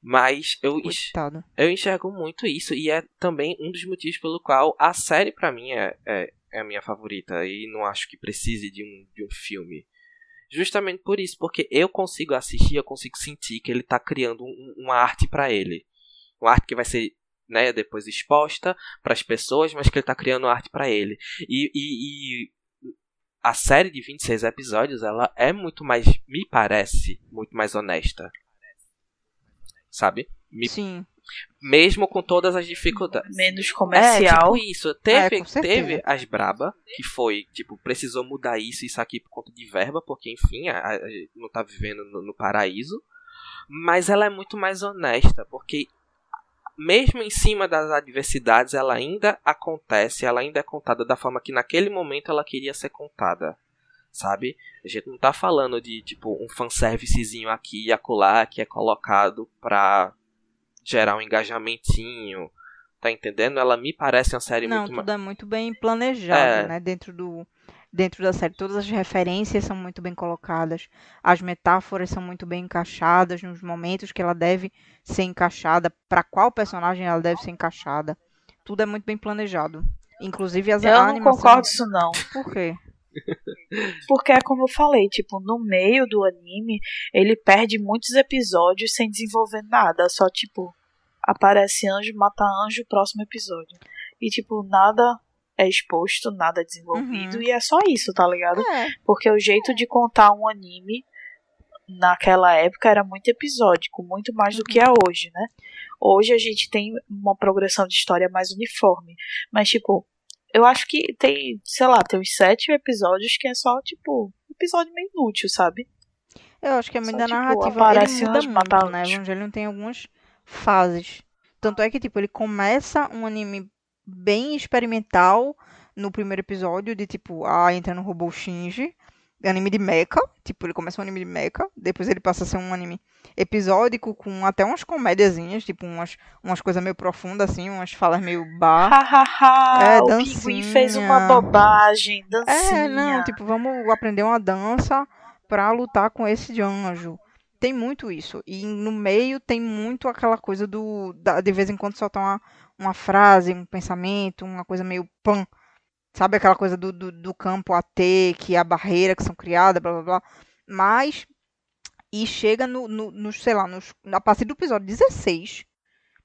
Mas eu,
Coitado.
eu enxergo muito isso e é também um dos motivos pelo qual a série pra mim é, é, é a minha favorita e não acho que precise de um, de um filme. Justamente por isso, porque eu consigo assistir, eu consigo sentir que ele tá criando um- uma arte pra ele. Uma arte que vai ser né, depois exposta para as pessoas, mas que ele tá criando arte pra ele. E, e, e a série de 26 episódios, ela é muito mais, me parece, muito mais honesta. Sabe? Me
Sim.
mesmo com todas as dificuldades.
Menos
É,
comercial.
tipo isso. Teve,
É,
teve as braba, que foi, tipo, precisou mudar isso e isso aqui por conta de verba, porque, enfim, a, a- não tá vivendo no, no paraíso. Mas ela é muito mais honesta, porque mesmo em cima das adversidades, ela ainda acontece, ela ainda é contada da forma que naquele momento ela queria ser contada. Sabe? A gente não tá falando de, tipo, um fanservicezinho aqui e acolá que é colocado pra gerar um engajamentinho. Tá entendendo? Ela me parece uma série
Não,
muito
tudo
mais.
é muito bem planejado,
É.
né? Dentro do dentro da série, todas as referências são muito bem colocadas, as metáforas são muito bem encaixadas nos momentos que ela deve ser encaixada, para qual personagem ela deve ser encaixada. Tudo é muito bem planejado. Inclusive as
Eu
a
não concordo isso não.
Por quê?
Porque é como eu falei, tipo, no meio do anime, ele perde muitos episódios sem desenvolver nada. Só, tipo, aparece anjo, mata anjo, próximo episódio. E, tipo, nada é exposto, nada é desenvolvido.
Uhum.
E é só isso, tá ligado?
É,
Porque o jeito de contar um anime naquela época era muito episódico, muito mais do que é hoje, né? Hoje a gente tem uma progressão de história mais uniforme. Mas, tipo, eu acho que tem, sei lá, tem uns sete episódios que é só, tipo, episódio meio inútil, sabe?
Eu acho que é muito
Só,
da
tipo,
narrativa. Ele
aparece
muda
uns,
muito,
mata
né? Evangelion tem algumas fases. Tanto é que, tipo, ele começa um anime bem experimental no primeiro episódio, de tipo, ah, entra no robô Shinji. Anime de mecha, tipo, ele começa um anime de mecha, depois ele passa a ser um anime episódico com até umas comédiazinhas, tipo, umas, umas coisas meio profundas, assim, umas falas meio bar. É,
o pinguim fez uma bobagem, dancinha.
É, não, tipo, vamos aprender uma dança pra lutar com esse de anjo. Tem muito isso. E no meio tem muito aquela coisa do. da- de vez em quando soltar uma, uma frase, um pensamento, uma coisa meio pan. Sabe aquela coisa do, do, do campo AT, que é a barreira que são criadas, blá blá blá. Mas. E chega no, no, no, sei lá, nos, a partir do episódio 16.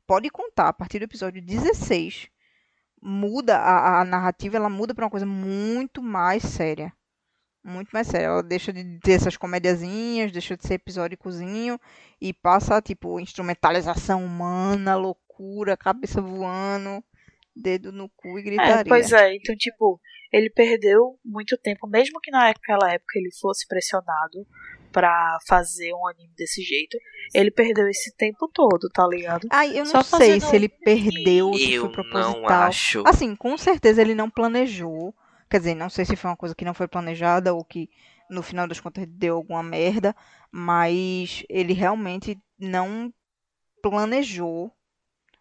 Pode contar, a partir do episódio 16 muda a, a narrativa, ela muda pra uma coisa muito mais séria. Muito mais séria. Ela deixa de ter essas comediazinhas, deixa de ser episódicozinho e passa, tipo, instrumentalização humana, loucura, cabeça voando, dedo no cu e gritaria.
É, pois é, então, tipo, ele perdeu muito tempo, mesmo que naquela época ele fosse pressionado pra fazer um anime desse jeito, ele perdeu esse tempo todo, tá ligado?
Ai, eu não
Só
sei se ele perdeu, se
Eu
foi
não
proposital.
acho.
Assim, com certeza ele não planejou. Quer dizer, não sei se foi uma coisa que não foi planejada ou que no final das contas deu alguma merda, mas ele realmente não planejou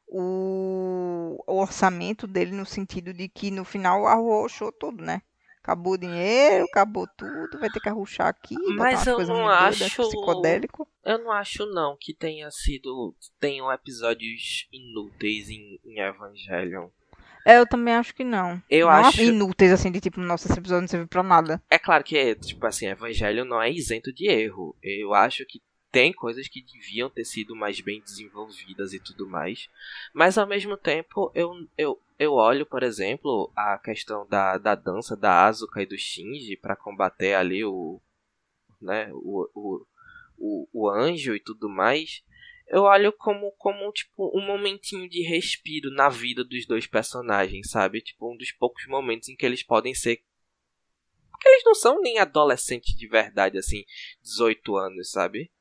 o, o orçamento dele no sentido de que no final arrochou tudo, né? Acabou o dinheiro, acabou tudo, vai ter que arrochar aqui,
Mas eu não acho-
psicodélico.
Eu não acho não que tenha sido. Tenham episódios inúteis em, em Evangelion.
É, eu também acho que não.
Eu
não
acho-
inúteis, assim, de tipo, nossa, esse episódio não serve pra nada.
É claro que, tipo assim, Evangelho não é isento de erro. Eu acho que tem coisas que deviam ter sido mais bem desenvolvidas e tudo mais. Mas ao mesmo tempo, eu, eu, eu olho, por exemplo, a questão da, da dança da Asuka e do Shinji pra combater ali o. né, o, o, o, o anjo e tudo mais. Eu olho como, como, tipo, um momentinho de respiro na vida dos dois personagens, sabe? Tipo, um dos poucos momentos em que eles podem ser porque eles não são nem adolescentes de verdade, assim, 18 anos, sabe?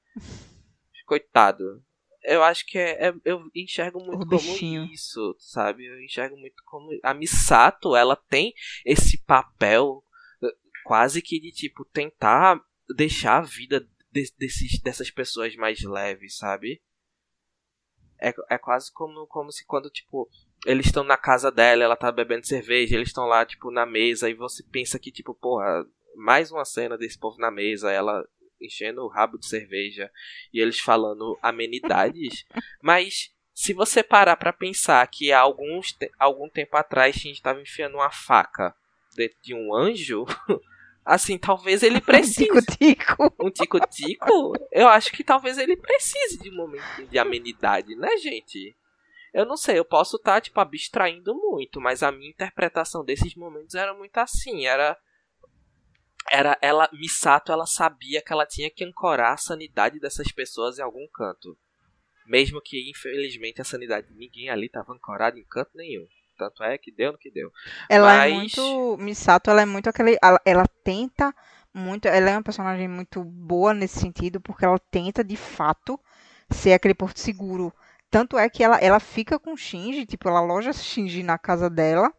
Coitado. Eu acho que é, é- eu enxergo muito
O
como
bichinho.
isso, sabe? Eu enxergo muito como a Misato, ela tem esse papel eh, quase que de tipo tentar deixar a vida de- desses, dessas pessoas mais leve, sabe? É, é quase como, como se quando, tipo, eles estão na casa dela, ela tá bebendo cerveja, eles estão lá, tipo, na mesa, e você pensa que, tipo, porra, mais uma cena desse povo na mesa, ela enchendo o rabo de cerveja e eles falando amenidades. Mas se você parar pra pensar que há alguns algum tempo atrás a gente tava enfiando uma faca dentro de um anjo, assim, talvez ele precise
Tico-tico.
um tico-tico, eu acho que talvez ele precise de um momento de amenidade, né, gente? Eu não sei, eu posso estar, tipo, abstraindo muito, mas a minha interpretação desses momentos era muito assim, era... Era ela, Misato, ela sabia que ela tinha que ancorar a sanidade dessas pessoas em algum canto. Mesmo que, infelizmente, a sanidade de ninguém ali estava ancorada em canto nenhum. Tanto é que deu no que deu.
Ela é
Mas-
muito. Misato, ela é muito aquele. Ela, ela tenta muito. Ela é uma personagem muito boa nesse sentido, porque ela tenta, de fato, ser aquele porto seguro. Tanto é que ela, ela fica com Shinji, tipo, ela aloja Shinji na casa dela,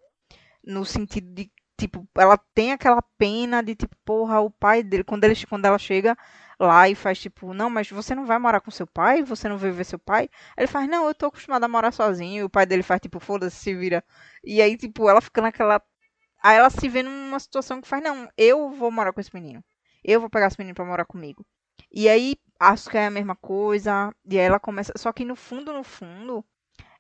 no sentido de, tipo, ela tem aquela pena de, tipo, porra, o pai dele, quando, ele, quando ela chega lá e faz, tipo, não, mas você não vai morar com seu pai? Você não veio ver seu pai? Ele faz, não, eu tô acostumada a morar sozinho. E o pai dele faz, tipo, foda-se, se vira. E aí, tipo, ela fica naquela. Aí ela se vê numa situação que faz, não, eu vou morar com esse menino. Eu vou pegar esse menino pra morar comigo. E aí, acho que é a mesma coisa. E aí ela começa. Só que no fundo, no fundo,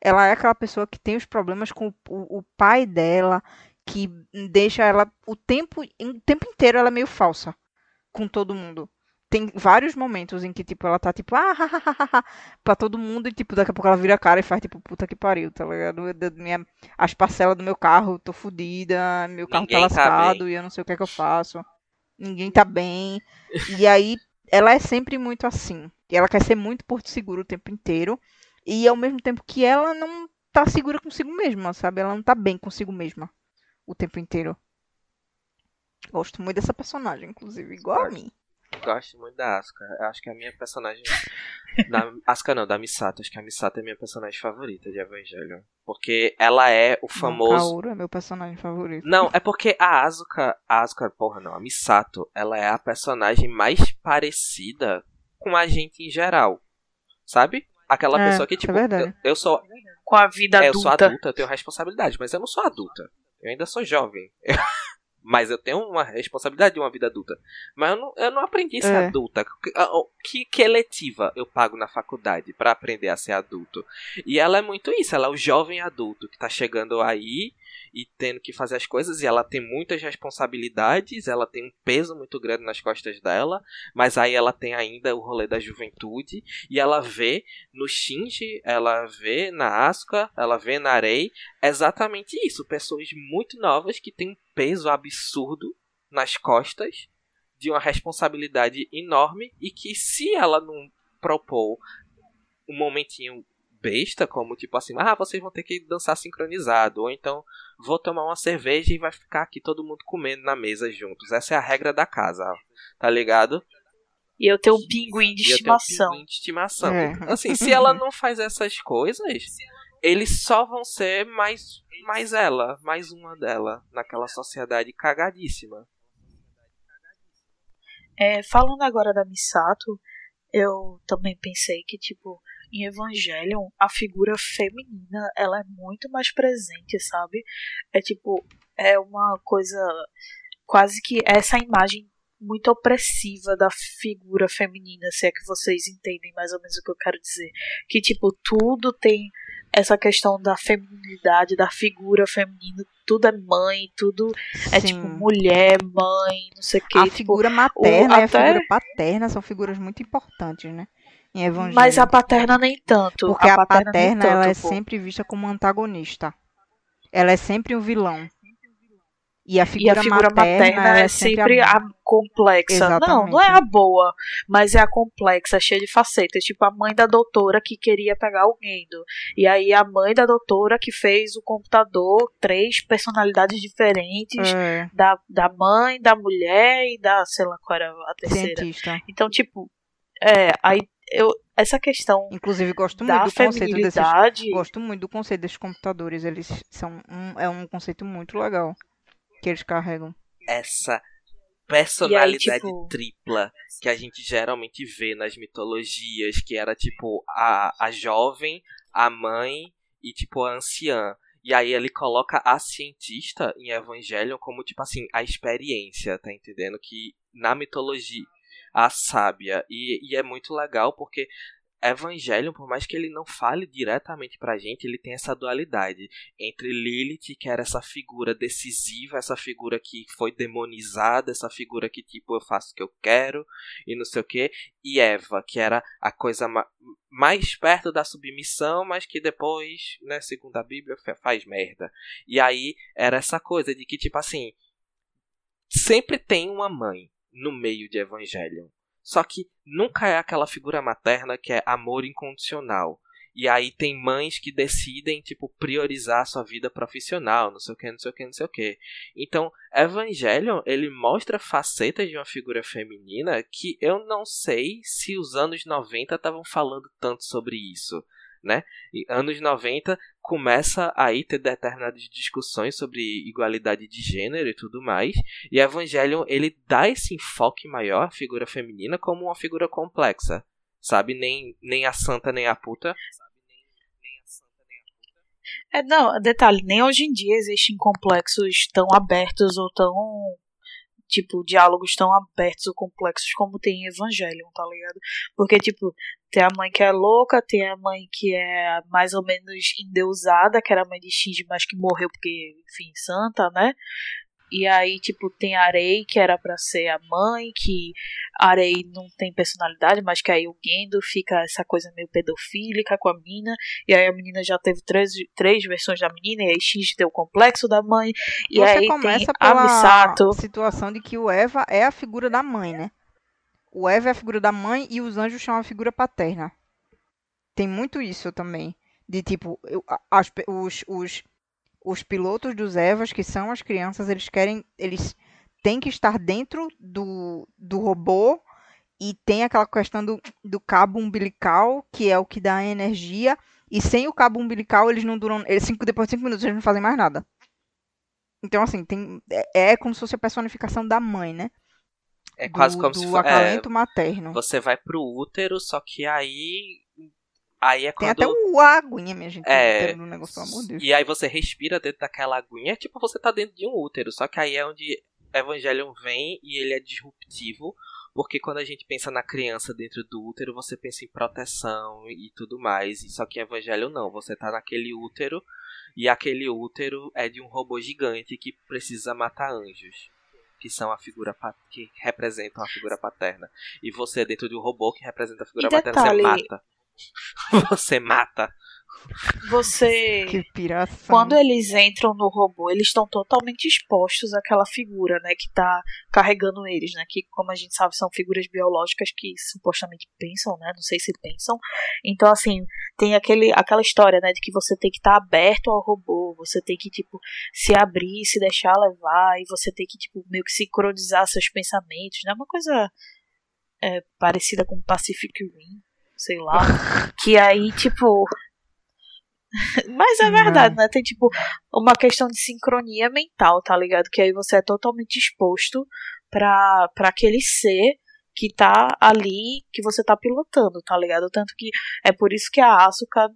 ela é aquela pessoa que tem os problemas com o, o- o pai dela, que deixa ela o tempo, o tempo inteiro ela é meio falsa com todo mundo. Tem vários momentos em que, tipo, ela tá, tipo, ah, hahaha, pra todo mundo, e, tipo, daqui a pouco ela vira a cara e faz, tipo, puta que pariu, tá ligado? Minha, as parcelas do meu carro, tô fodida, meu carro tá
Ninguém tá
lascado e eu não sei o que é que eu faço. Ninguém tá bem. E aí, ela é sempre muito assim. E ela quer ser muito porto seguro o tempo inteiro. E ao mesmo tempo que ela não tá segura consigo mesma, sabe? Ela não tá bem consigo mesma o tempo inteiro. Gosto muito dessa personagem, inclusive, igual a mim.
Gosto muito da Asuka. Eu acho que é a minha personagem. da Asuka não, da Misato. Acho que a Misato é a minha personagem favorita de Evangelho. Porque ela é o famoso.
Não, Kaoru é meu personagem favorito.
Não, é porque a Asuka. A Asuka, porra, não. A Misato, ela é a personagem mais parecida com a gente em geral. Sabe? Aquela
É,
pessoa que,
é
tipo,
verdade.
eu, eu sou.
Com a vida
É, eu sou
adulta.
adulta, eu tenho responsabilidade, mas eu não sou adulta. Eu ainda sou jovem. mas eu tenho uma responsabilidade de uma vida adulta. Mas eu não, eu não aprendi a ser
É.
adulta. Que, ah, que, que eletiva eu pago na faculdade pra aprender a ser adulto? E ela é muito isso, ela é o jovem adulto que tá chegando aí e tendo que fazer as coisas, e ela tem muitas responsabilidades, ela tem um peso muito grande nas costas dela, mas aí ela tem ainda o rolê da juventude, e ela vê no Shinji, ela vê na Asuka, ela vê na Arei, exatamente isso, pessoas muito novas que têm um peso absurdo nas costas, de uma responsabilidade enorme, e que se ela não propor um momentinho besta, como tipo assim, ah, vocês vão ter que dançar sincronizado, ou então vou tomar uma cerveja e vai ficar aqui todo mundo comendo na mesa juntos. Essa é a regra da casa, tá ligado?
E eu tenho um pinguim de
E eu tenho um
estimação.
pinguim de estimação.
É.
Assim, se ela não faz essas coisas, eles só vão ser mais, mais ela, mais uma dela, naquela sociedade cagadíssima.
É, falando agora da Misato, eu também pensei que, tipo, em Evangelion, a figura feminina, ela é muito mais presente, sabe? É tipo, é uma coisa quase que essa imagem muito opressiva da figura feminina, se é que vocês entendem mais ou menos o que eu quero dizer. Que, tipo, tudo tem essa questão da feminilidade, da figura feminina, tudo é mãe, tudo é
Sim.
tipo mulher, mãe, não sei o que.
A
tipo,
figura materna e a
até-
figura paterna são figuras muito importantes, né? Em Evangelho.
Mas a paterna nem tanto.
Porque a
paterna,
paterna,
tanto,
ela é
pô.
sempre vista como antagonista. Ela é sempre um vilão. E a
E a
figura,
figura materna,
ela
é sempre
a...
a complexa. Não,
Exatamente.
não é a boa, mas é a complexa, cheia de facetas. Tipo a mãe da doutora que queria pegar o Gendo. E aí a mãe da doutora que fez o computador, três personalidades diferentes.
É,
Da, da mãe, da mulher e da, sei lá qual era a terceira.
cientista.
Então, tipo, é, aí eu, essa questão
Inclusive, gosto muito do conceito desses. Gosto muito do conceito desses computadores. Eles são um, é um conceito muito legal que eles carregam.
Essa personalidade
aí, tipo-
tripla que a gente geralmente vê nas mitologias, que era tipo a, a jovem, a mãe e tipo a anciã. E aí ele coloca a cientista em Evangelion como tipo assim, a experiência, tá entendendo? Que na mitologia a sábia. E, e é muito legal porque Evangelion, por mais que ele não fale diretamente pra gente, ele tem essa dualidade entre Lilith, que era essa figura decisiva, essa figura que foi demonizada, essa figura que tipo eu faço o que eu quero e não sei o que, e Eva, que era a coisa ma mais perto da submissão, mas que depois, né, segundo a Bíblia, fa- faz merda. E aí era essa coisa de que tipo assim, sempre tem uma mãe no meio de Evangelion. Só que nunca é aquela figura materna que é amor incondicional. E aí tem mães que decidem, tipo, priorizar sua vida profissional, não sei o que, não sei o que, não sei o que. Então, Evangelion, ele mostra facetas de uma figura feminina que eu não sei se os anos 90 estavam falando tanto sobre isso, né? E anos 90 começa aí ter determinadas discussões sobre igualdade de gênero e tudo mais. E Evangelion, ele dá esse enfoque maior à figura feminina como uma figura complexa. Sabe? Nem, nem a santa, nem a puta.
É, não, detalhe, nem hoje em dia existem complexos tão abertos ou tão. Tipo, diálogos tão abertos ou complexos como tem em Evangelion, tá ligado? Porque, tipo, tem a mãe que é louca, tem a mãe que é mais ou menos endeusada, que era a mãe de Shinji, mas que morreu porque, enfim, santa, né? E aí, tipo, tem a Arei, que era pra ser a mãe, que a Arei não tem personalidade, mas que aí o Gendo fica essa coisa meio pedofílica com a menina. E aí a menina já teve três, três versões da menina, e aí Shinji tem o complexo da mãe. E
Você
aí
começa
tem a
pela
Misato.
situação de que o Eva é a figura da mãe, né? O Eva é a figura da mãe e os anjos são a figura paterna. Tem muito isso também. De tipo, eu- a- as os, os, os pilotos dos Evas, que são as crianças, eles querem. Eles têm que estar dentro do, do robô e tem aquela questão do, do cabo umbilical, que é o que dá energia, e sem o cabo umbilical eles não duram, eles, cinco, depois de 5 minutos eles não fazem mais nada. Então, assim, tem, é, é como se fosse a personificação da mãe, né?
É quase
do,
como
do
se fosse.
acalento materno.
você vai pro útero, só que aí. Aí é
Tem
quando.
até o a aguinha, minha gente,
É,
no negócio, pelo amor de Deus.
E aí você respira dentro daquela aguinha, é tipo você tá dentro de um útero. Só que aí é onde Evangelion vem e ele é disruptivo. Porque quando a gente pensa na criança dentro do útero, você pensa em proteção e tudo mais. E Só que em Evangelho não, você tá naquele útero e aquele útero é de um robô gigante que precisa matar anjos. Que são a figura que representam a figura paterna. E você dentro de um robô que representa a figura paterna, você mata. Você mata.
Você.
Que piração.
Quando eles entram no robô, eles estão totalmente expostos àquela figura, né, que tá carregando eles, né, que como a gente sabe são figuras biológicas que supostamente pensam, né, não sei se pensam. Então assim, tem aquele aquela história, né, de que você tem que estar aberto ao robô, você tem que tipo se abrir, se deixar levar e você tem que tipo meio que sincronizar seus pensamentos, né, uma coisa é, parecida com Pacific Rim, sei lá, que aí tipo mas é
Não.
verdade, né? Tem tipo uma questão de sincronia mental, tá ligado? Que aí você é totalmente exposto pra, pra aquele ser que tá ali, que você tá pilotando, tá ligado? Tanto que é por isso que a Asuka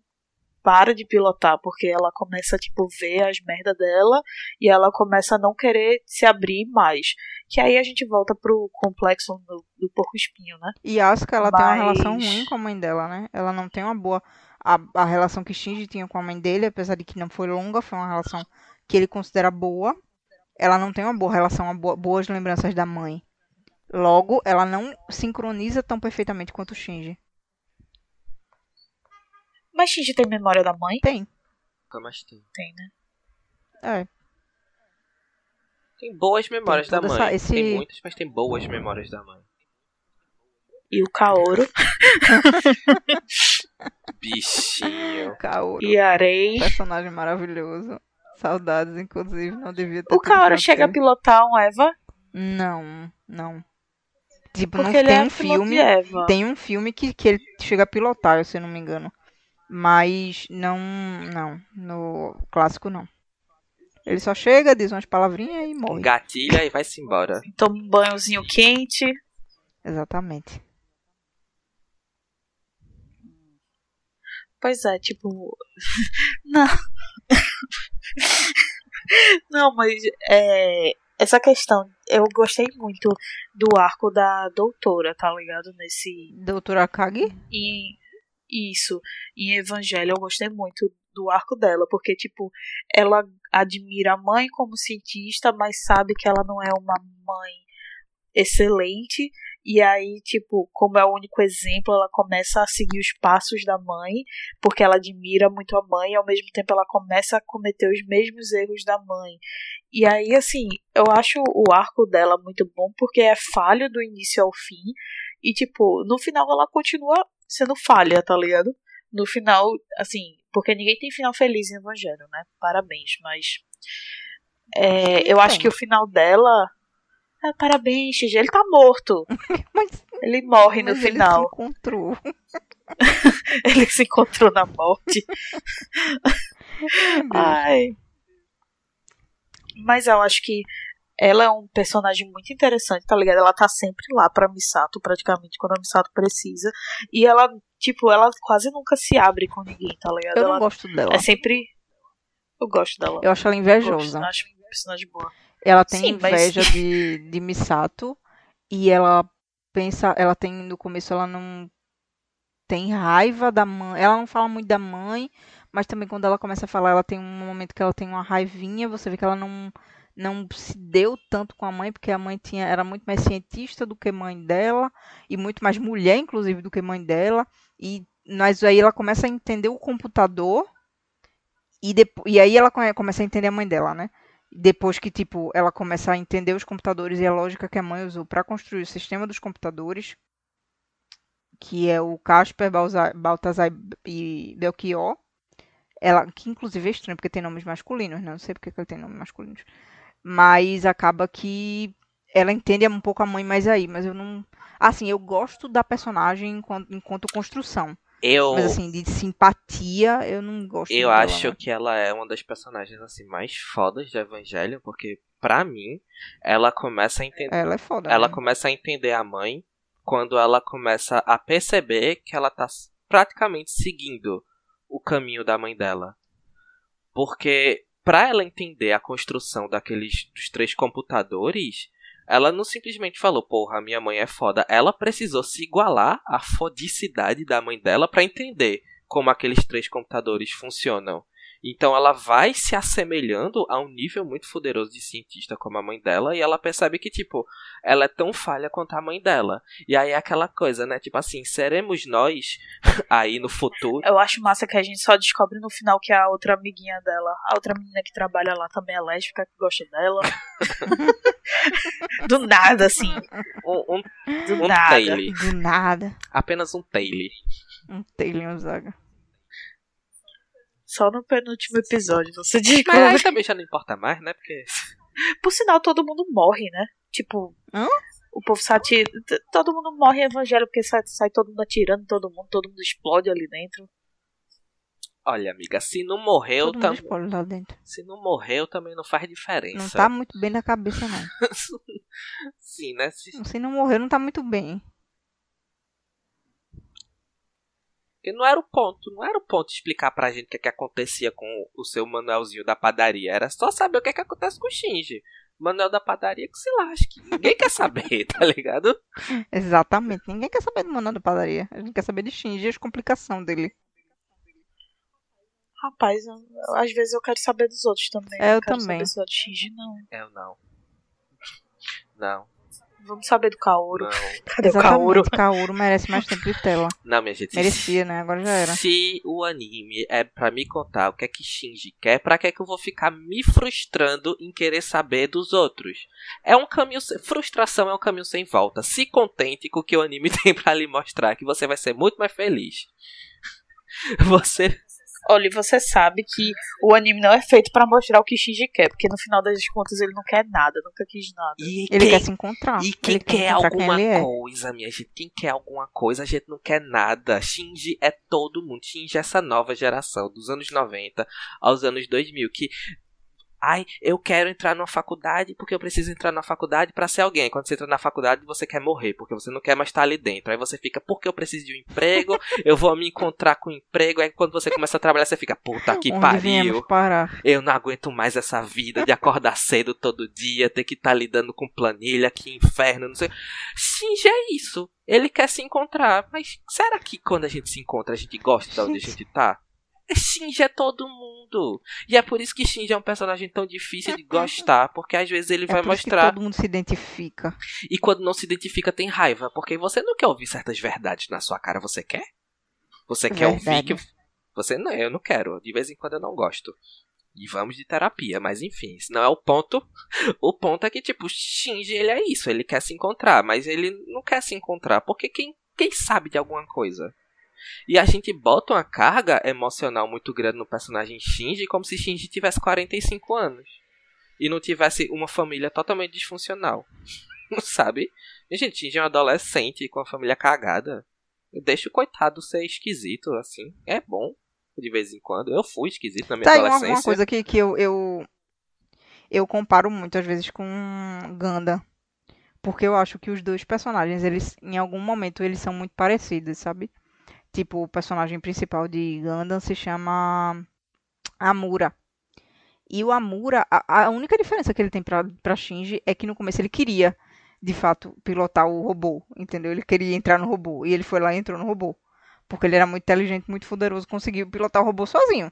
para de pilotar, porque ela começa a, tipo, ver as merdas dela e ela começa a não querer se abrir mais. Que aí a gente volta pro complexo do, do porco espinho, né?
E Asuka, ela tem uma
Mas-
relação ruim com a mãe dela, né? Ela não tem uma boa. A, a relação que Shinji tinha com a mãe dele, apesar de que não foi longa, foi uma relação que ele considera boa. Ela não tem uma boa relação, uma boa- boas lembranças da mãe. Logo, ela não sincroniza tão perfeitamente quanto o Shinji.
Mas Shinji tem memória da mãe?
Tem.
Tem.
Tem, né?
É.
Tem boas memórias
Tem
da mãe.
essa- esse-
Tem muitas, mas tem boas memórias da mãe.
E o Kaoru
Bichinho.
Kaoru.
e a Arei.
Personagem maravilhoso. Saudades, inclusive. Não devia ter
O Kaoru chega a pilotar um Eva
Não, não. Tipo,
porque
não
ele
tem
é
um filme. Tem um filme que, que ele chega a pilotar, se eu não me engano. Mas não, não. No clássico não. Ele só chega, diz umas palavrinhas e morre.
Gatilha e vai-se embora.
Toma um banhozinho quente.
Exatamente.
Pois é, tipo. Não. Não, mas é, essa questão. Eu gostei muito do arco da doutora, tá ligado? Nesse.
Doutora Kagi?
Em, isso. Em Evangelho, eu gostei muito do arco dela, porque, tipo, ela admira a mãe como cientista, mas sabe que ela não é uma mãe excelente. E aí, tipo, como é o único exemplo, ela começa a seguir os passos da mãe, porque ela admira muito a mãe, e ao mesmo tempo ela começa a cometer os mesmos erros da mãe. E aí, assim, eu acho o arco dela muito bom, porque é falho do início ao fim, e, tipo, no final ela continua sendo falha, tá ligado? No final, assim, porque ninguém tem final feliz em Evangelho, né? Parabéns, mas. É, eu acho que o final dela. É, parabéns, Gigi. Ele tá morto.
Mas,
Ele morre no
mas ele se
final.
encontrou.
Ele se encontrou na morte. Ai. Mas eu acho que ela é um personagem muito interessante, tá ligado? Ela tá sempre lá pra Misato, praticamente, quando a Misato precisa. E ela, tipo, ela quase nunca se abre com ninguém, tá ligado?
Eu não
ela
gosto dela.
é sempre. Eu gosto dela.
Eu acho ela invejosa.
acho uma personagem boa.
Ela tem
Sim, mas-
inveja de, de Misato e ela pensa, ela tem no começo ela não tem raiva da mãe, ela não fala muito da mãe, mas também quando ela começa a falar, ela tem um momento que ela tem uma raivinha, você vê que ela não não se deu tanto com a mãe, porque a mãe tinha era muito mais cientista do que mãe dela e muito mais mulher inclusive do que mãe dela, e mas aí ela começa a entender o computador e depois, e aí ela come- começa a entender a mãe dela, né? depois que tipo ela começa a entender os computadores e a lógica que a mãe usou para construir o sistema dos computadores, que é o Casper, Baltazar e Belchior, ela que inclusive é estranho porque tem nomes masculinos, né? não sei porque que ele tem nomes masculinos, mas acaba que ela entende um pouco a mãe mais aí, mas eu não Assim, eu gosto da personagem enquanto, enquanto construção.
Eu,
Mas assim, de simpatia, eu não gosto
eu
dela,
acho
não.
que ela é uma das personagens assim mais fodas de Evangelho, porque pra mim ela começa a entender,
Ela é foda.
ela
né?
começa a entender a mãe quando ela começa a perceber que ela tá praticamente seguindo o caminho da mãe dela. Porque pra ela entender a construção daqueles dos três computadores, ela não simplesmente falou, porra, minha mãe é foda. Ela precisou se igualar à fodicidade da mãe dela pra entender como aqueles três computadores funcionam. Então ela vai se assemelhando a um nível muito poderoso de cientista como a mãe dela e ela percebe que tipo, ela é tão falha quanto a mãe dela. E aí é aquela coisa, né? Tipo assim, seremos nós aí no futuro
Eu acho massa que a gente só descobre no final que a outra amiguinha dela, a outra menina que trabalha lá também é lésbica, que gosta dela. Do nada, assim.
um, um,
Do
um
nada.
taile.
Do nada.
Apenas um taile.
Um Taylor Zaga.
Só no penúltimo episódio você
Mas
descobre.
aí também já não importa mais, né? Porque
Por sinal, todo mundo morre, né? Tipo,
Hã?
o povo se atira. t- Todo mundo morre em evangelho porque sai, sai todo mundo atirando todo mundo, todo mundo explode ali dentro.
Olha, amiga, se não morreu,
Todo mundo
tam...
spoiler lá dentro.
se não morreu também não faz diferença.
Não tá muito bem na cabeça, não.
Sim, né? Se-
Se não morrer, não tá muito bem.
Porque não era o ponto, não era o ponto explicar pra gente o que, é que acontecia com o seu Manuelzinho da padaria. Era só saber o que, é que acontece com o Shinji. Manuel da padaria que se lasque. Ninguém quer saber, tá ligado?
Exatamente. Ninguém quer saber do Manuel da padaria. A gente quer saber de Shinji e as complicações dele.
Rapaz, eu- eu- às vezes eu quero saber dos outros também.
É, eu
não quero
também.
saber só de Shinji, não.
Eu não. Não,
Vamos saber do Kaoru.
não.
Cadê o Kaoru?
Exatamente. Kaoru merece mais tempo de tela.
Não, minha gente. se-
Merecia, né? Agora já era.
Se o anime é pra me contar o que é que Shinji quer, pra que é que eu vou ficar me frustrando em querer saber dos outros? É um caminho. sem- Frustração é um caminho sem volta. Se contente com o que o anime tem pra lhe mostrar, que você vai ser muito mais feliz. Você.
Olha, e você sabe que o anime não é feito pra mostrar o que Shinji quer, porque no final das contas ele não quer nada, nunca quis nada.
E
Ele
quem,
quer se encontrar.
e quem
ele
quer
quem
alguma
é.
coisa, minha gente? Quem quer alguma coisa, a gente não quer nada. Shinji é todo mundo. Shinji é essa nova geração, dos anos 90 aos anos 2000, que. Ai, eu quero entrar numa faculdade porque eu preciso entrar na faculdade pra ser alguém. Quando você entra na faculdade, você quer morrer, porque você não quer mais estar ali dentro. Aí você fica, porque eu preciso de um emprego, eu vou me encontrar com um emprego. Aí quando você começa a trabalhar, você fica, puta que
Onde
pariu.
parar.
Eu não aguento mais essa vida de acordar cedo todo dia, ter que estar lidando com planilha, que inferno, não sei. Shinji é isso. Ele quer se encontrar. Mas será que quando a gente se encontra, a gente gosta de onde a
gente
tá? Shinji é todo mundo. E é por isso que Shinji é um personagem tão difícil de gostar, porque às vezes ele
É
vai mostrar.
todo mundo se identifica.
E quando não se identifica, tem raiva, porque você não quer ouvir certas verdades na sua cara, você quer? Você quer ouvir
Verdade.
que. Você não, eu não quero. De vez em quando eu não gosto. E vamos de terapia, mas enfim, isso não é o ponto. O ponto é que, tipo, Shinji, ele é isso, ele quer se encontrar, mas ele não quer se encontrar, porque quem, quem sabe de alguma coisa? E a gente bota uma carga emocional muito grande no personagem Shinji, como se Shinji tivesse 45 anos. E não tivesse uma família totalmente disfuncional. Sabe? E, gente, Shinji é um adolescente com a família cagada. Deixa o coitado ser esquisito, assim. É bom, de vez em quando. Eu fui esquisito na minha
Tá
adolescência.
uma coisa que, que eu, eu, eu comparo muito às vezes com Ganda. Porque eu acho que os dois personagens, eles, em algum momento, eles são muito parecidos, sabe? Tipo, o personagem principal de Gundam se chama Amura. E o Amura, a, a única diferença que ele tem pra, pra Shinji é que no começo ele queria, de fato, pilotar o robô, entendeu? Ele queria entrar no robô. E ele foi lá e entrou no robô. Porque ele era muito inteligente, muito poderoso, conseguiu pilotar o robô sozinho.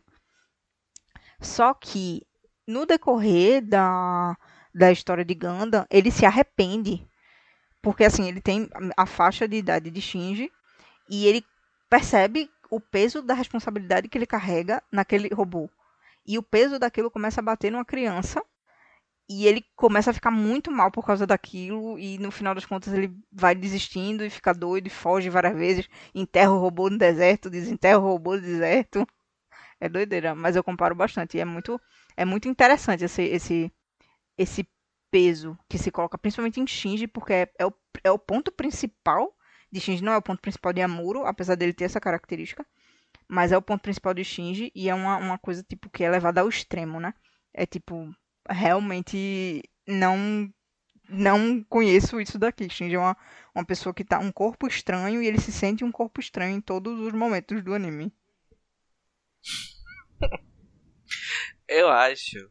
Só que no decorrer da, da história de Gundam, ele se arrepende. Porque assim, ele tem a faixa de idade de Shinji e ele percebe o peso da responsabilidade que ele carrega naquele robô. E o peso daquilo começa a bater numa criança e ele começa a ficar muito mal por causa daquilo e no final das contas ele vai desistindo e fica doido e foge várias vezes, enterra o robô no deserto, desenterra o robô no deserto. É doideira, mas eu comparo bastante. E é muito, é muito interessante esse, esse, esse peso que se coloca principalmente em Shinji, porque é, é, o, é o ponto principal de Shinji, não é o ponto principal de Amuro, apesar dele ter essa característica. Mas é o ponto principal de Shinji e é uma, uma coisa, tipo, que é levada ao extremo, né? É tipo, realmente não não conheço isso daqui. Shinji é uma, uma pessoa que tá um corpo estranho e ele se sente um corpo estranho em todos os momentos do anime.
Eu acho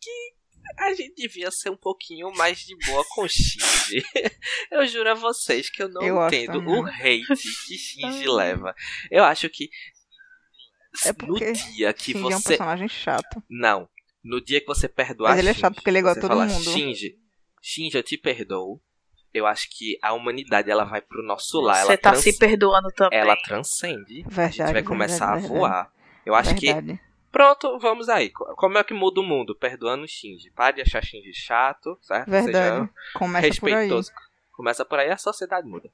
que a gente devia ser um pouquinho mais de boa com Shinji. Eu juro a vocês que eu não
Eu
entendo o hate que Shinji leva. Eu acho que
É
no
porque
dia que
Shinji é um
você
personagem chato.
não, no dia que você perdoar
Mas ele é
Shinji,
chato porque ele é igual a
você
todo
falar,
mundo.
Shinji, Shinji, eu te perdoo. Eu acho que a humanidade ela vai pro nosso lar,
Você
ela,
tá
trans-
se perdoando também.
ela transcende. a gente
Verdade,
vai começar
verdade,
a voar. Eu acho que
Verdade.
Pronto, vamos aí. Co- Como é que muda o mundo? Perdoando o Shinji. Pare de achar Shinji chato, certo?
Verdade.
Seja
Começa por aí.
respeitoso. Começa por aí, a sociedade muda.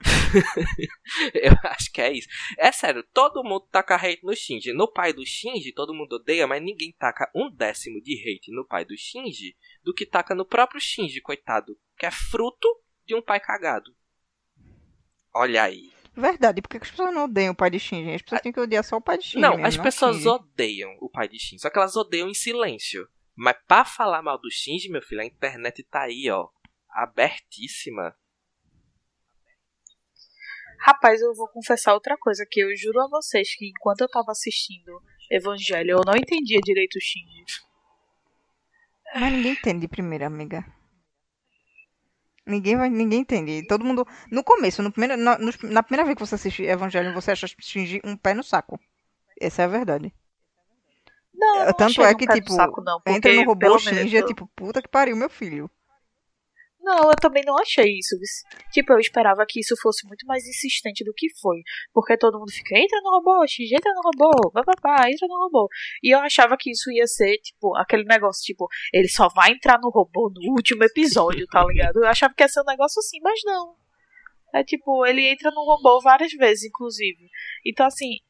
Eu acho que é isso. É sério, todo mundo taca hate no Shinji. No pai do Shinji, todo mundo odeia, mas ninguém taca um décimo de hate no pai do Shinji do que taca no próprio Shinji, coitado. Que é fruto de um pai cagado. Olha aí.
Verdade, por que as pessoas não odeiam o pai de Shinji? As pessoas têm que odiar só o pai de Shinji.
Não,
mesmo,
as
não
pessoas
Shinji.
odeiam o pai de Shinji, só que elas odeiam em silêncio. Mas pra falar mal do Shinji, meu filho, a internet tá aí, ó, abertíssima.
Rapaz, eu vou confessar outra coisa, que eu juro a vocês que enquanto eu tava assistindo Evangelho, eu não entendia direito o Shinji.
Mas ninguém entende de primeira, amiga. Ninguém vai, ninguém entende. Todo mundo. No começo, no primeiro, na, nos- na primeira vez que você assiste Evangelho, você acha Shinji um pé no saco. Essa é a verdade.
Não, eu não
Tanto é
no
que, tipo,
saco, não,
Entra no robô
menos
é tipo, puta que pariu, meu filho.
Não, eu também não achei isso. Tipo, eu esperava que isso fosse muito mais insistente do que foi. Porque todo mundo fica, entra no robô, Shinji, entra no robô, papapá, entra no robô. E eu achava que isso ia ser, tipo, aquele negócio, tipo, ele só vai entrar no robô no último episódio, tá ligado? Eu achava que ia ser um negócio assim, mas não. É tipo, ele entra no robô várias vezes, inclusive. Então, assim,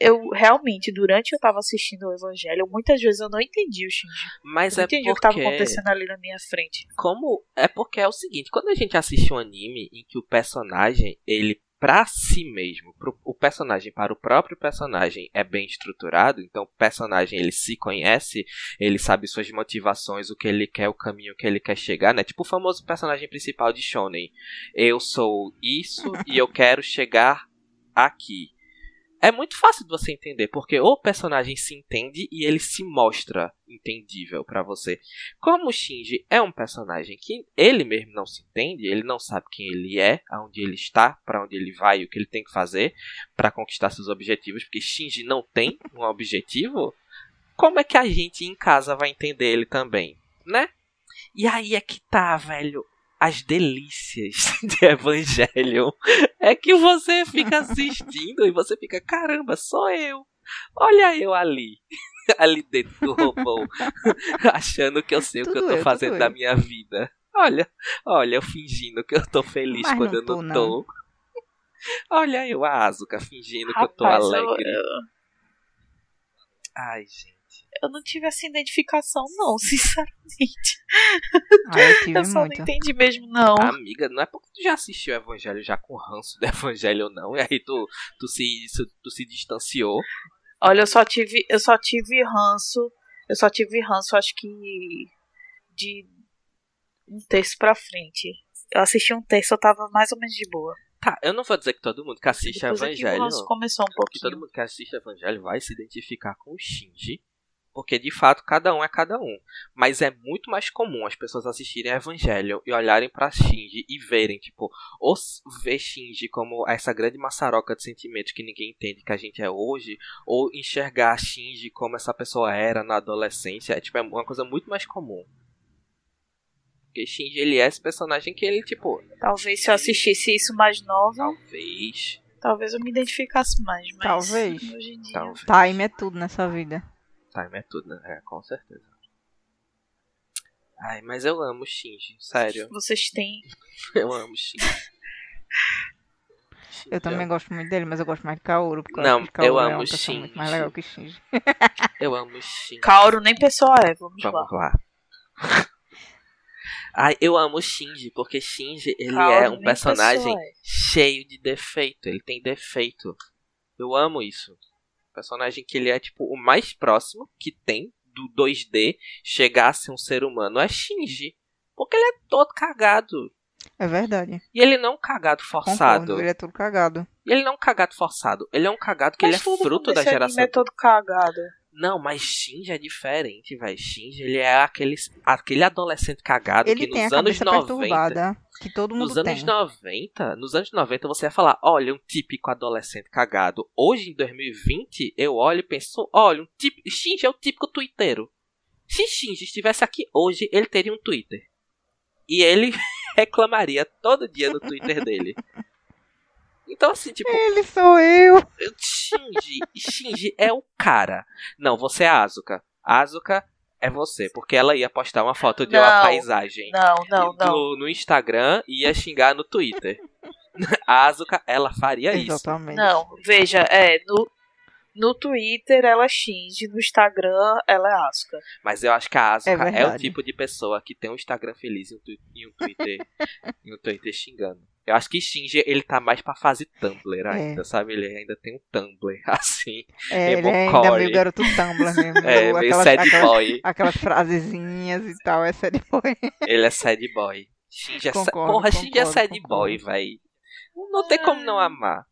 eu realmente, durante eu tava assistindo o Evangelho, muitas vezes eu não entendi o Shinji.
Mas
Eu não
é
entendi o que tava
porque
acontecendo ali na minha frente.
como é porque é o seguinte, quando a gente assiste um anime em que o personagem, ele pra si mesmo, pro, o personagem para o próprio personagem é bem estruturado, então o personagem ele se conhece, ele sabe suas motivações, o que ele quer, o caminho que ele quer chegar, né? Tipo o famoso personagem principal de shonen. Eu sou isso e eu quero chegar aqui. É muito fácil de você entender, porque o personagem se entende e ele se mostra entendível pra você. Como o Shinji é um personagem que ele mesmo não se entende, ele não sabe quem ele é, aonde ele está, pra onde ele vai, o que ele tem que fazer pra conquistar seus objetivos, porque Shinji não tem um objetivo, como é que a gente em casa vai entender ele também, né? E aí é que tá, velho, as delícias de Evangelion é que você fica assistindo e você fica, caramba, sou eu. Olha eu ali. Ali dentro do robô. achando que eu sei o que eu
Tudo
tô
eu,
fazendo
tudo
da minha vida. Olha, olha, eu fingindo que eu tô feliz
Mas
quando
não
eu não
tô, não.
tô. Olha eu, a Asuka, fingindo que eu tô
Rapaz,
alegre.
eu-
Ai, gente.
Eu não tive essa identificação, não, sinceramente.
Ah, eu tive
Eu só
muito.
não entendi mesmo, não.
Amiga, não é porque tu já assistiu o Evangelho já com ranço do Evangelho, não. E aí tu, tu, se, tu se distanciou.
Olha, eu só tive, eu só tive ranço. Eu só tive ranço, acho que de um terço pra frente. Eu assisti um terço, eu tava mais ou menos de boa.
Tá, eu não vou dizer que todo mundo que assiste
Depois é que o
Evangelho.
ranço começou um
que
pouquinho.
todo mundo que assiste Evangelho vai se identificar com o Shinji. Porque de fato cada um é cada um. Mas é muito mais comum as pessoas assistirem Evangelho e olharem pra Shinji e verem, tipo, ou ver Shinji como essa grande maçaroca de sentimentos que ninguém entende que a gente é hoje, ou enxergar Shinji como essa pessoa era na adolescência. É tipo, é uma coisa muito mais comum. Porque Shinji, ele é esse personagem que ele, tipo,
Talvez se eu assistisse isso mais nova,
talvez.
talvez eu me identificasse mais. Mas
Talvez.
Hoje em dia.
Talvez.
Time é tudo nessa vida.
Time é tudo, né? É, com certeza. Ai, mas eu amo Shinji, sério.
Vocês têm.
Eu amo Shinji. Shinji
Eu também gosto muito dele, mas eu gosto mais de Kaoru. Porque eu
Não,
Kaoru
eu
é
amo
uma pessoa muito mais
Shinji.
legal que Shinji.
Eu amo Shinji.
Kaoru nem pessoa é, vamos, lá.
Vamos lá. Ai, eu amo Shinji, porque Shinji, ele
Kaoru
é um personagem
é.
cheio de defeito. Ele tem defeito. Eu amo isso. Personagem que ele é, tipo, o mais próximo que tem do 2D chegar a ser um ser humano é Shinji. Porque ele é todo cagado.
É verdade.
E ele não é um cagado forçado.
Concordo, ele é todo cagado.
E ele não é um cagado forçado. Ele é um cagado que
Mas
ele é fruto da geração.
anime é todo cagado.
Não, mas Shinji é diferente, velho. Shinji, ele é aquele, aquele adolescente cagado
Ele
que
tem a
nos anos
cabeça
90.
perturbada, que todo mundo
Nos anos
tem.
90, nos anos 90 você ia falar, olha, um típico adolescente cagado. Hoje, em 2020, eu olho e penso, olha, um típico. Shinji é o típico twitteiro. Se Shinji estivesse aqui hoje, ele teria um Twitter. E ele reclamaria todo dia no Twitter dele. Então, assim, tipo,
Ele sou eu.
Shinji, Shinji é o cara. Não, você é a Asuka. A Asuka é você, porque ela ia postar uma foto de uma
Não.
paisagem
Não, não, não.
no, no Instagram e ia xingar no Twitter. A Asuka, ela faria isso.
Exatamente.
Não, veja, é, no, no Twitter ela xinge, no Instagram ela é Asuka.
Mas eu acho que a Asuka
É
é, o tipo de pessoa que tem um Instagram feliz e um, e um Twitter e um Twitter xingando. Eu acho que Shinji, ele tá mais pra fase Tumblr ainda, sabe? Ele ainda tem um Tumblr, assim.
É, ele é ainda meio garoto Tumblr mesmo.
É, meio
aquelas,
sad
aquelas,
boy.
aquelas frasezinhas e tal, é sad boy.
Ele é sad boy. Shinji é sa-
Concordo,
Porra, Shinji é sad
concordo.
boy, véi. Não tem como não amar.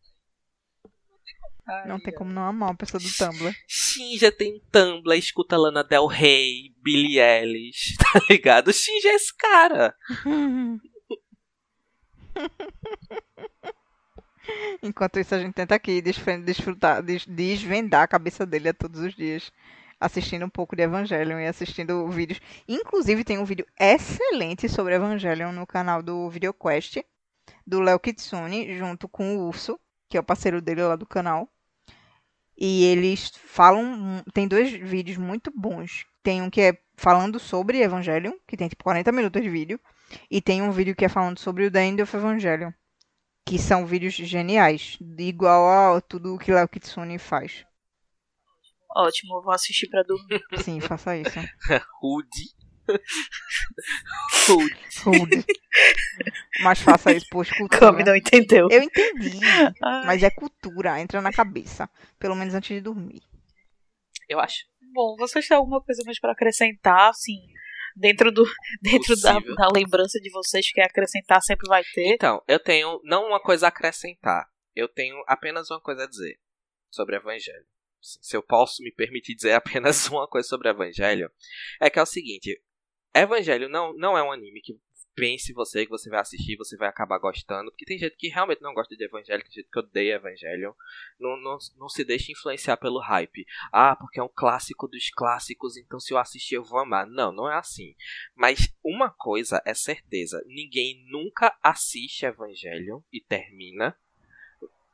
Não tem como não amar uma pessoa do Tumblr.
Shinja tem um Tumblr, escuta Lana Del Rey, Billie Eilish, tá ligado? Shinja é esse cara.
Enquanto isso, a gente tenta aqui desfrutar, des- desvendar a cabeça dele a todos os dias. Assistindo um pouco de Evangelion e assistindo vídeos. Inclusive, tem um vídeo excelente sobre Evangelion no canal do VideoQuest, do Léo Kitsune, junto com o Urso, que é o parceiro dele lá do canal. E eles falam. Tem dois vídeos muito bons. Tem um que é falando sobre Evangelion, que tem tipo 40 minutos de vídeo. E tem um vídeo que é falando sobre o The End of Evangelion. Que são vídeos geniais. Igual a tudo que Léo Kitsune faz.
Ótimo, eu vou assistir pra dormir.
Sim, faça isso.
Rude. Rude.
Rude. Mas faça isso, pois cultura.
Cami não entendeu.
Eu entendi.
Ai,
Mas é cultura, entra na cabeça. Pelo menos antes de dormir.
Eu acho.
Bom, vocês têm alguma coisa mais pra acrescentar, assim, dentro do dentro da, da lembrança de vocês que acrescentar sempre vai ter?
Então, eu tenho não uma coisa a acrescentar. Eu tenho apenas uma coisa a dizer sobre Evangelho. Assim, Se eu posso me permitir dizer apenas uma coisa sobre Evangelho, é que é o seguinte: Evangelho não, não é um anime que pense você que você vai assistir você vai acabar gostando. Porque tem gente que realmente não gosta de Evangelho, tem gente que odeia Evangelho. Não, não, não se deixe influenciar pelo hype. Ah, porque é um clássico dos clássicos, então se eu assistir eu vou amar. Não, não é assim. Mas uma coisa é certeza: ninguém nunca assiste Evangelion e termina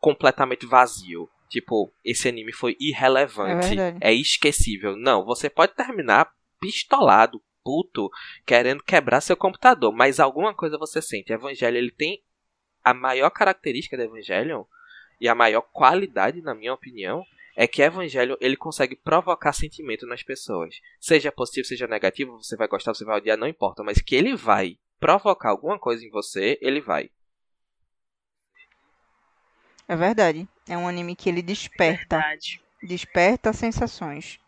completamente vazio. Tipo, esse anime foi
É
irrelevante,
verdade.
é esquecível. Não, você pode terminar pistolado, puto, querendo quebrar seu computador, mas alguma coisa você sente. Evangelho, ele tem a maior característica do Evangelion e a maior qualidade, na minha opinião, é que Evangelho ele consegue provocar sentimento nas pessoas. Seja positivo, seja negativo, você vai gostar, você vai odiar, não importa, mas que ele vai provocar alguma coisa em você, ele vai.
É verdade. É um anime que ele desperta.
Verdade.
Desperta sensações.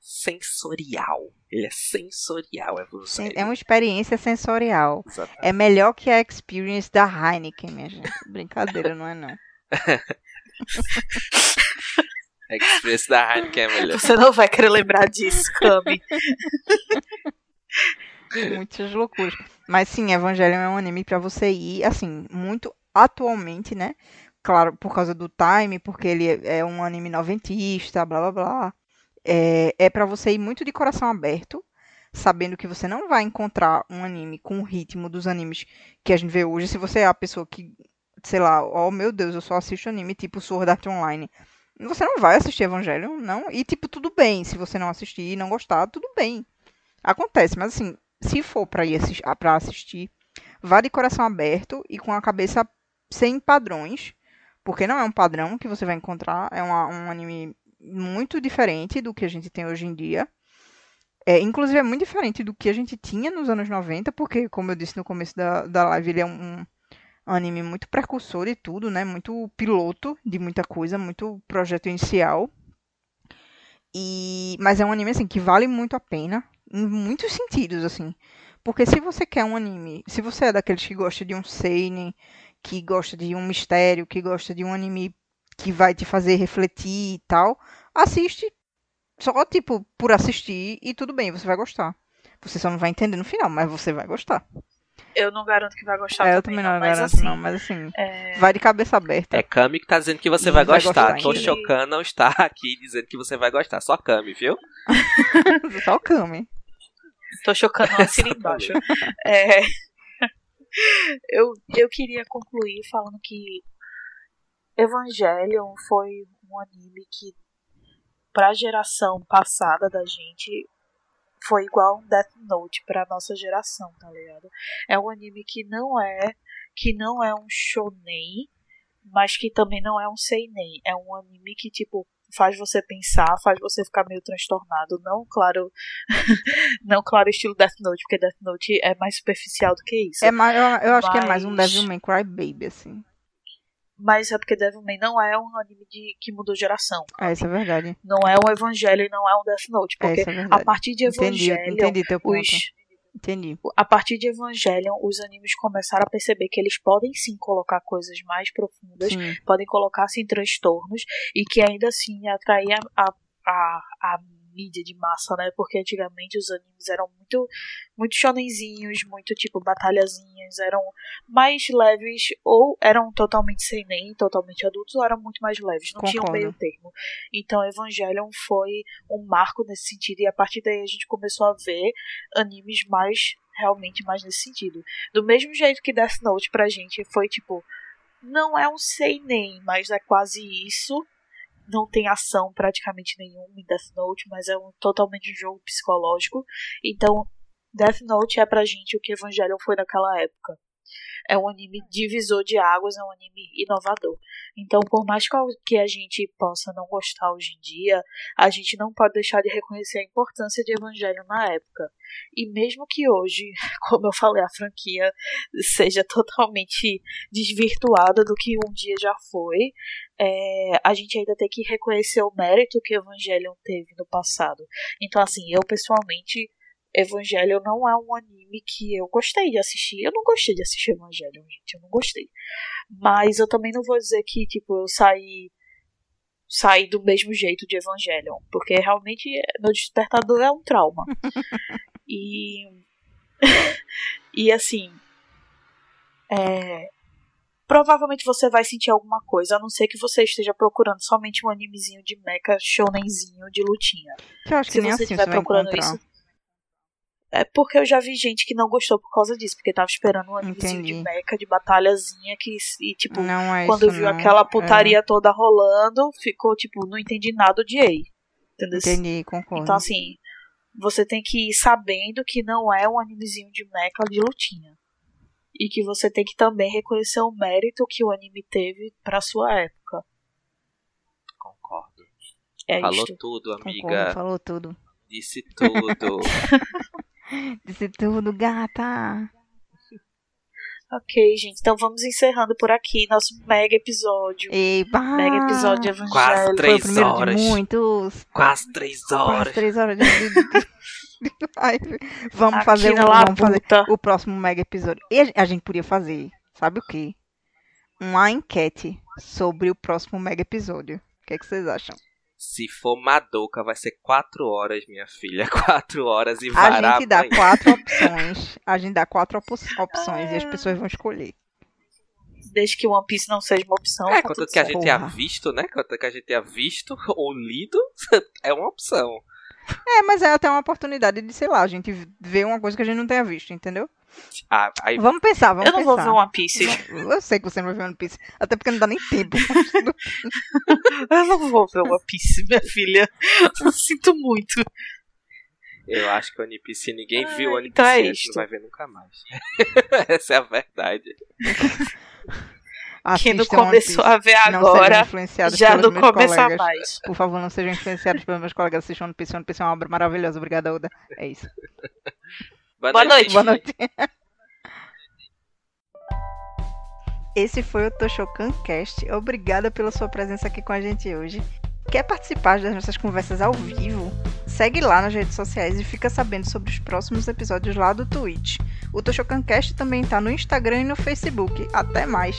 Sensorial. Ele é sensorial,
Sen-
Evangelho.
É uma experiência sensorial.
Exatamente.
É melhor que a experience da Heineken, minha gente. Brincadeira, não é não.
A Express da Heineken é melhor.
Você não vai querer lembrar disso, Cami.
Muitas loucuras. Mas sim, Evangelion é um anime pra você ir, assim, muito atualmente, né? Claro, por causa do time, porque ele é é um anime noventista, blá blá blá. É, é para você ir muito de coração aberto, sabendo que você não vai encontrar um anime com o ritmo dos animes que a gente vê hoje. Se você é a pessoa que, sei lá, oh meu Deus, eu só assisto anime tipo Sword Art Online. Você não vai assistir Evangelion, não. E, tipo, tudo bem. Se você não assistir e não gostar, tudo bem. Acontece, mas assim, se for pra ir assis- ah, pra assistir, vá de coração aberto e com a cabeça sem padrões, porque não é um padrão que você vai encontrar, é uma- um anime muito diferente do que a gente tem hoje em dia. É, inclusive é muito diferente do que a gente tinha nos anos 90, porque, como eu disse no começo da, da live, ele é um, anime muito precursor de tudo, né? Muito piloto de muita coisa, muito projeto inicial. E, mas é um anime assim que vale muito a pena em muitos sentidos, assim. Porque se você quer um anime, se você é daqueles que gosta de um seinen, que gosta de um mistério, que gosta de um anime que vai te fazer refletir e tal, assiste só tipo por assistir e tudo bem, você vai gostar. Você só não vai entender no final, mas você vai gostar.
Eu não garanto que vai gostar
É, eu
também,
não
mas
garanto
assim,
não, mas assim,
é,
vai de cabeça aberta.
É Kami que tá dizendo que você vai
vai
gostar.
gostar.
Toshokan não está aqui dizendo que você vai gostar. Só Kami, viu?
Só o Kami.
Tô chocando assina embaixo. É, eu, eu queria concluir falando que Evangelion foi um anime que, pra geração passada da gente, foi igual um Death Note pra nossa geração, tá ligado? É um anime que não é que não é um shonen, mas que também não é um seinen. É um anime que tipo faz você pensar, faz você ficar meio transtornado. Não, claro, não claro estilo Death Note, porque Death Note é mais superficial do que isso.
É mais, eu, eu acho que é mais um
Mas-
Devilman Crybaby, assim.
Mas é porque Devilman não é um anime de, que mudou geração.
É, isso é verdade.
Não é um Evangelho e não é um Death Note.
É,
Porque
isso é
a partir de
Entendi,
Evangelion,
entendi teu ponto.
os,
Entendi.
a partir de Evangelion, os animes começaram a perceber que eles podem sim colocar coisas mais profundas,
Sim.
podem colocar sim transtornos e que ainda assim atrair a, a, a, a mídia de massa, né? Porque antigamente os animes eram muito muito shonenzinhos, muito tipo batalhazinhas, eram mais leves ou eram totalmente sem nem, totalmente adultos, ou eram muito mais leves, não
Concordo.
meio termo. Então Evangelion foi um marco nesse sentido e a partir daí a gente começou a ver animes mais realmente mais nesse sentido. Do mesmo jeito que Death Note pra gente foi tipo não é um seinen, mas é quase isso. Não tem ação praticamente nenhuma em Death Note, mas é um totalmente um jogo psicológico. Então, Death Note é pra gente o que Evangelion foi naquela época. É um anime divisor de águas, é um anime inovador. Então, por mais que a- gente possa não gostar hoje em dia, a gente não pode deixar de reconhecer a importância de Evangelion na época. E mesmo que hoje, como eu falei, a franquia seja totalmente desvirtuada do que um dia já foi, é, a gente ainda tem que reconhecer o mérito que Evangelion teve no passado. Então, assim, eu pessoalmente, Evangelion não é um anime que eu gostei de assistir. Eu não gostei de assistir Evangelion, gente, eu não gostei. Mas eu também não vou dizer que, tipo, eu saí saí do mesmo jeito de Evangelion, porque realmente meu despertador é um trauma. e e assim, é, provavelmente você vai sentir alguma coisa, a não ser que você esteja procurando somente um animezinho de mecha shonenzinho de lutinha.
Que eu acho que
Se
nem
você
assim
estiver
você
procurando
encontrar.
isso, é porque eu já vi gente que não gostou por causa disso, porque tava esperando um animezinho de
Entendi.
mecha, de batalhazinha, que e tipo,
Não é
quando
isso,
viu
não.
aquela
É,
putaria toda rolando, ficou tipo, não entendi nada, odiei. Entendeu?
entendi, concordo.
Então, assim, você tem que ir sabendo que não é um animezinho de mecha de lutinha. E que você tem que também reconhecer o mérito que o anime teve pra sua época.
Concordo.
É
Falou
isto.
tudo,
Concordo,
amiga.
falou tudo.
Disse tudo.
Disse tudo, gata.
Ok, gente. Então vamos encerrando por aqui nosso mega episódio.
E pá,
Mega episódio de
Quase
Evangelho.
Foi o
três
primeiro
horas.
de muitos.
Quase três
Quase
horas.
três horas de live. Vamos
Aqui
fazer um, vamos fazer o próximo mega episódio. E a, a gente podia fazer, sabe o quê? Uma enquete sobre o próximo mega episódio. O que, é que vocês acham?
Se for Madoka, vai ser quatro horas, minha filha. Quatro horas e
A
vará
gente dá quatro opções. A gente dá quatro opo- opções e as pessoas vão escolher.
Desde que One Piece não seja uma opção.
É,
tá tudo
que a gente tenha visto, né? Contanto que a gente tenha visto ou lido, é uma opção.
É, mas é até uma oportunidade de, sei lá, a gente ver uma coisa que a gente não tenha visto, entendeu?
Ah, aí
Vamos pensar, vamos
Eu não vou
pensar.
ver One Piece.
Eu sei que você não vai ver One Piece, até porque não dá nem tempo.
Eu não vou ver One Piece, minha filha. Eu sinto muito.
eu acho que o One Piece, ninguém
Ai,
viu o One
então é
Piece, antes,
isto.
não vai ver nunca mais. Essa é a verdade.
Quem não
Assistam One
começou
Piece.
a ver
Não
agora, já não começa
colegas.
mais.
Por favor, não sejam influenciados pelos meus colegas. Assistam One Piece. One Piece é uma obra maravilhosa. Obrigada, Oda. É isso.
Boa noite.
Boa noite. Esse foi o Toshokan Cast. Obrigada pela sua presença aqui com a gente hoje. Quer participar das nossas conversas ao vivo? Segue lá nas redes sociais e fica sabendo sobre os próximos episódios lá do Twitch. O Toshokan Cast também está no Instagram e no Facebook. Até mais!